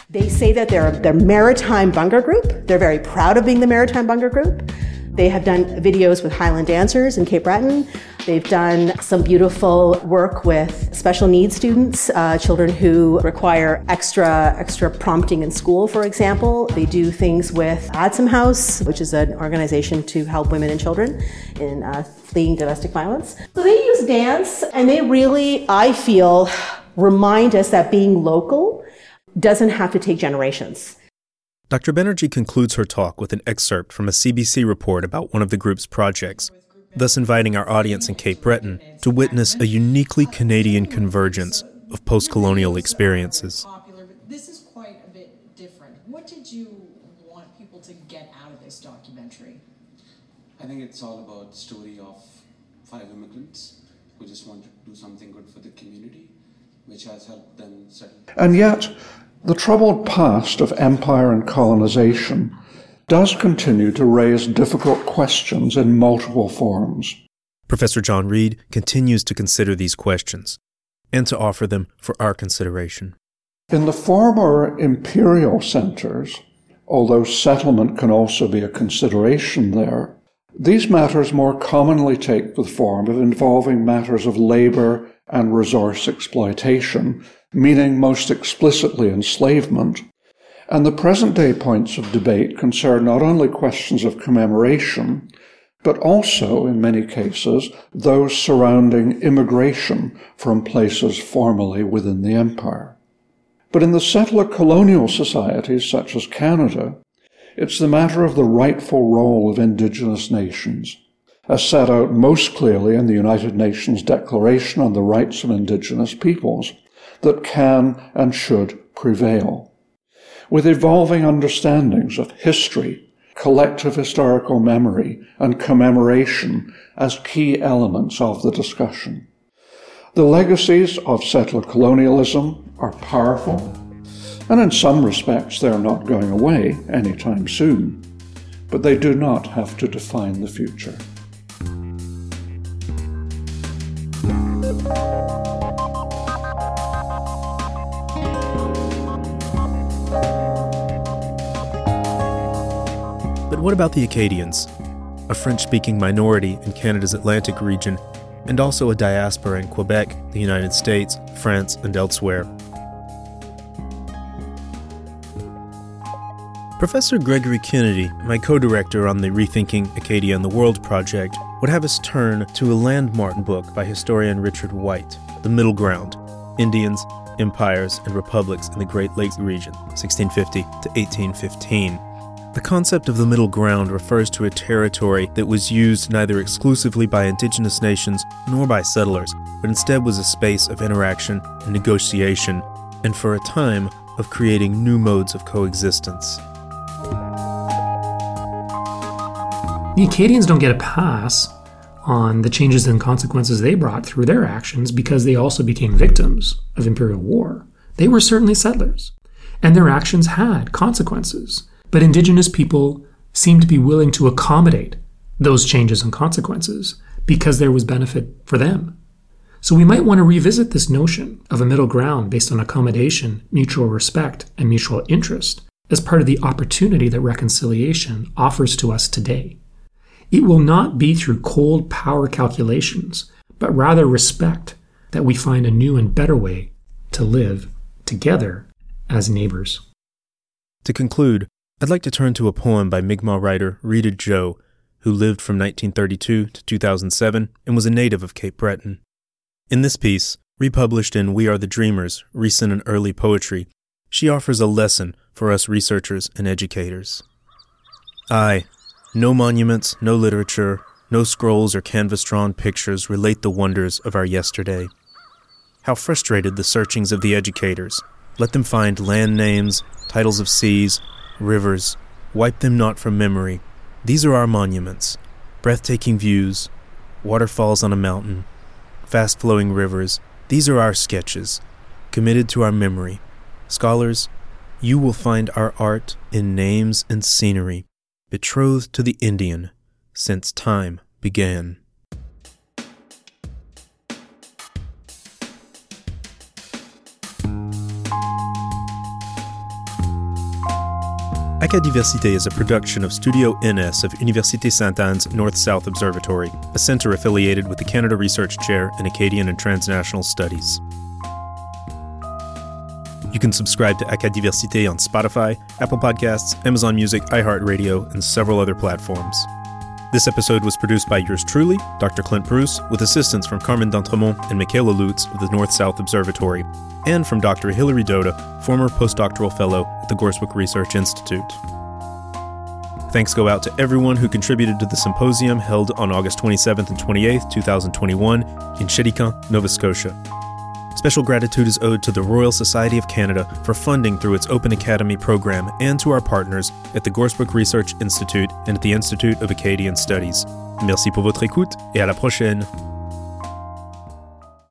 They say that they're the Maritime Bhangra Group. They're very proud of being the Maritime Bhangra Group. They have done videos with Highland dancers in Cape Breton. They've done some beautiful work with special needs students, uh, children who require extra extra prompting in school, for example. They do things with Adsum House, which is an organization to help women and children in uh, fleeing domestic violence. So they use dance, and they really, I feel, remind us that being local doesn't have to take generations. Dr. Banerjee concludes her talk with an excerpt from a CBC report about one of the group's projects, thus inviting our audience in Cape Breton to witness a uniquely Canadian convergence of post colonial experiences. This is quite a bit different. What did you want people to get out of this documentary? I think it's all about the story of five immigrants who just want to do something good for the community which has helped them settle. And yet, the troubled past of empire and colonization does continue to raise difficult questions in multiple forms. Professor John Reid continues to consider these questions and to offer them for our consideration. In the former imperial centers, although settlement can also be a consideration there, these matters more commonly take the form of involving matters of labor and resource exploitation, meaning most explicitly enslavement. And the present day points of debate concern not only questions of commemoration, but also, in many cases, those surrounding immigration from places formerly within the empire. But in the settler colonial societies such as Canada, it's the matter of the rightful role of indigenous nations, as set out most clearly in the United Nations Declaration on the Rights of Indigenous Peoples, that can and should prevail. With evolving understandings of history, collective historical memory, and commemoration as key elements of the discussion. The legacies of settler colonialism are powerful, and in some respects they are not going away anytime soon, but they do not have to define the future. But what about the Acadians, a French speaking minority in Canada's Atlantic region, and also a diaspora in Quebec, the United States, France, and elsewhere? Professor Gregory Kennedy, my co director on the Rethinking Acadia and the World project, would have us turn to a landmark book by historian Richard White, The Middle Ground Indians, Empires, and Republics in the Great Lakes region, 1650 to 1815. The concept of the middle ground refers to a territory that was used neither exclusively by indigenous nations nor by settlers, but instead was a space of interaction and negotiation, and for a time of creating new modes of coexistence. The Acadians don't get a pass on the changes and consequences they brought through their actions because they also became victims of imperial war. They were certainly settlers, and their actions had consequences. But indigenous people seemed to be willing to accommodate those changes and consequences because there was benefit for them. So we might want to revisit this notion of a middle ground based on accommodation, mutual respect, and mutual interest as part of the opportunity that reconciliation offers to us today. It will not be through cold power calculations, but rather respect that we find a new and better way to live together as neighbors. To conclude, I'd like to turn to a poem by Mi'kmaq writer Rita Joe, who lived from 1932 to 2007 and was a native of Cape Breton. In this piece, republished in We Are the Dreamers Recent and Early Poetry, she offers a lesson for us researchers and educators. I, no monuments, no literature, no scrolls or canvas drawn pictures relate the wonders of our yesterday. How frustrated the searchings of the educators. Let them find land names, titles of seas, rivers, wipe them not from memory. These are our monuments breathtaking views, waterfalls on a mountain, fast flowing rivers. These are our sketches, committed to our memory. Scholars, you will find our art in names and scenery, betrothed to the Indian since time began. Acadiversité is a production of Studio NS of Université Sainte Anne's North South Observatory, a center affiliated with the Canada Research Chair in Acadian and Transnational Studies. You can subscribe to Acadiversité on Spotify, Apple Podcasts, Amazon Music, iHeartRadio, and several other platforms. This episode was produced by yours truly, Dr. Clint Bruce, with assistance from Carmen D'Entremont and Michaela Lutz of the North South Observatory, and from Dr. Hilary Doda, former postdoctoral fellow at the Gorsebrook Research Institute. Thanks go out to everyone who contributed to the symposium held on August 27th and 28th, 2021, in Chéticamp, Nova Scotia. Special gratitude is owed to the Royal Society of Canada for funding through its Open Academy program and to our partners at the Gorsebrook Research Institute and at the Institute of Acadian Studies. Merci pour votre écoute et à la prochaine.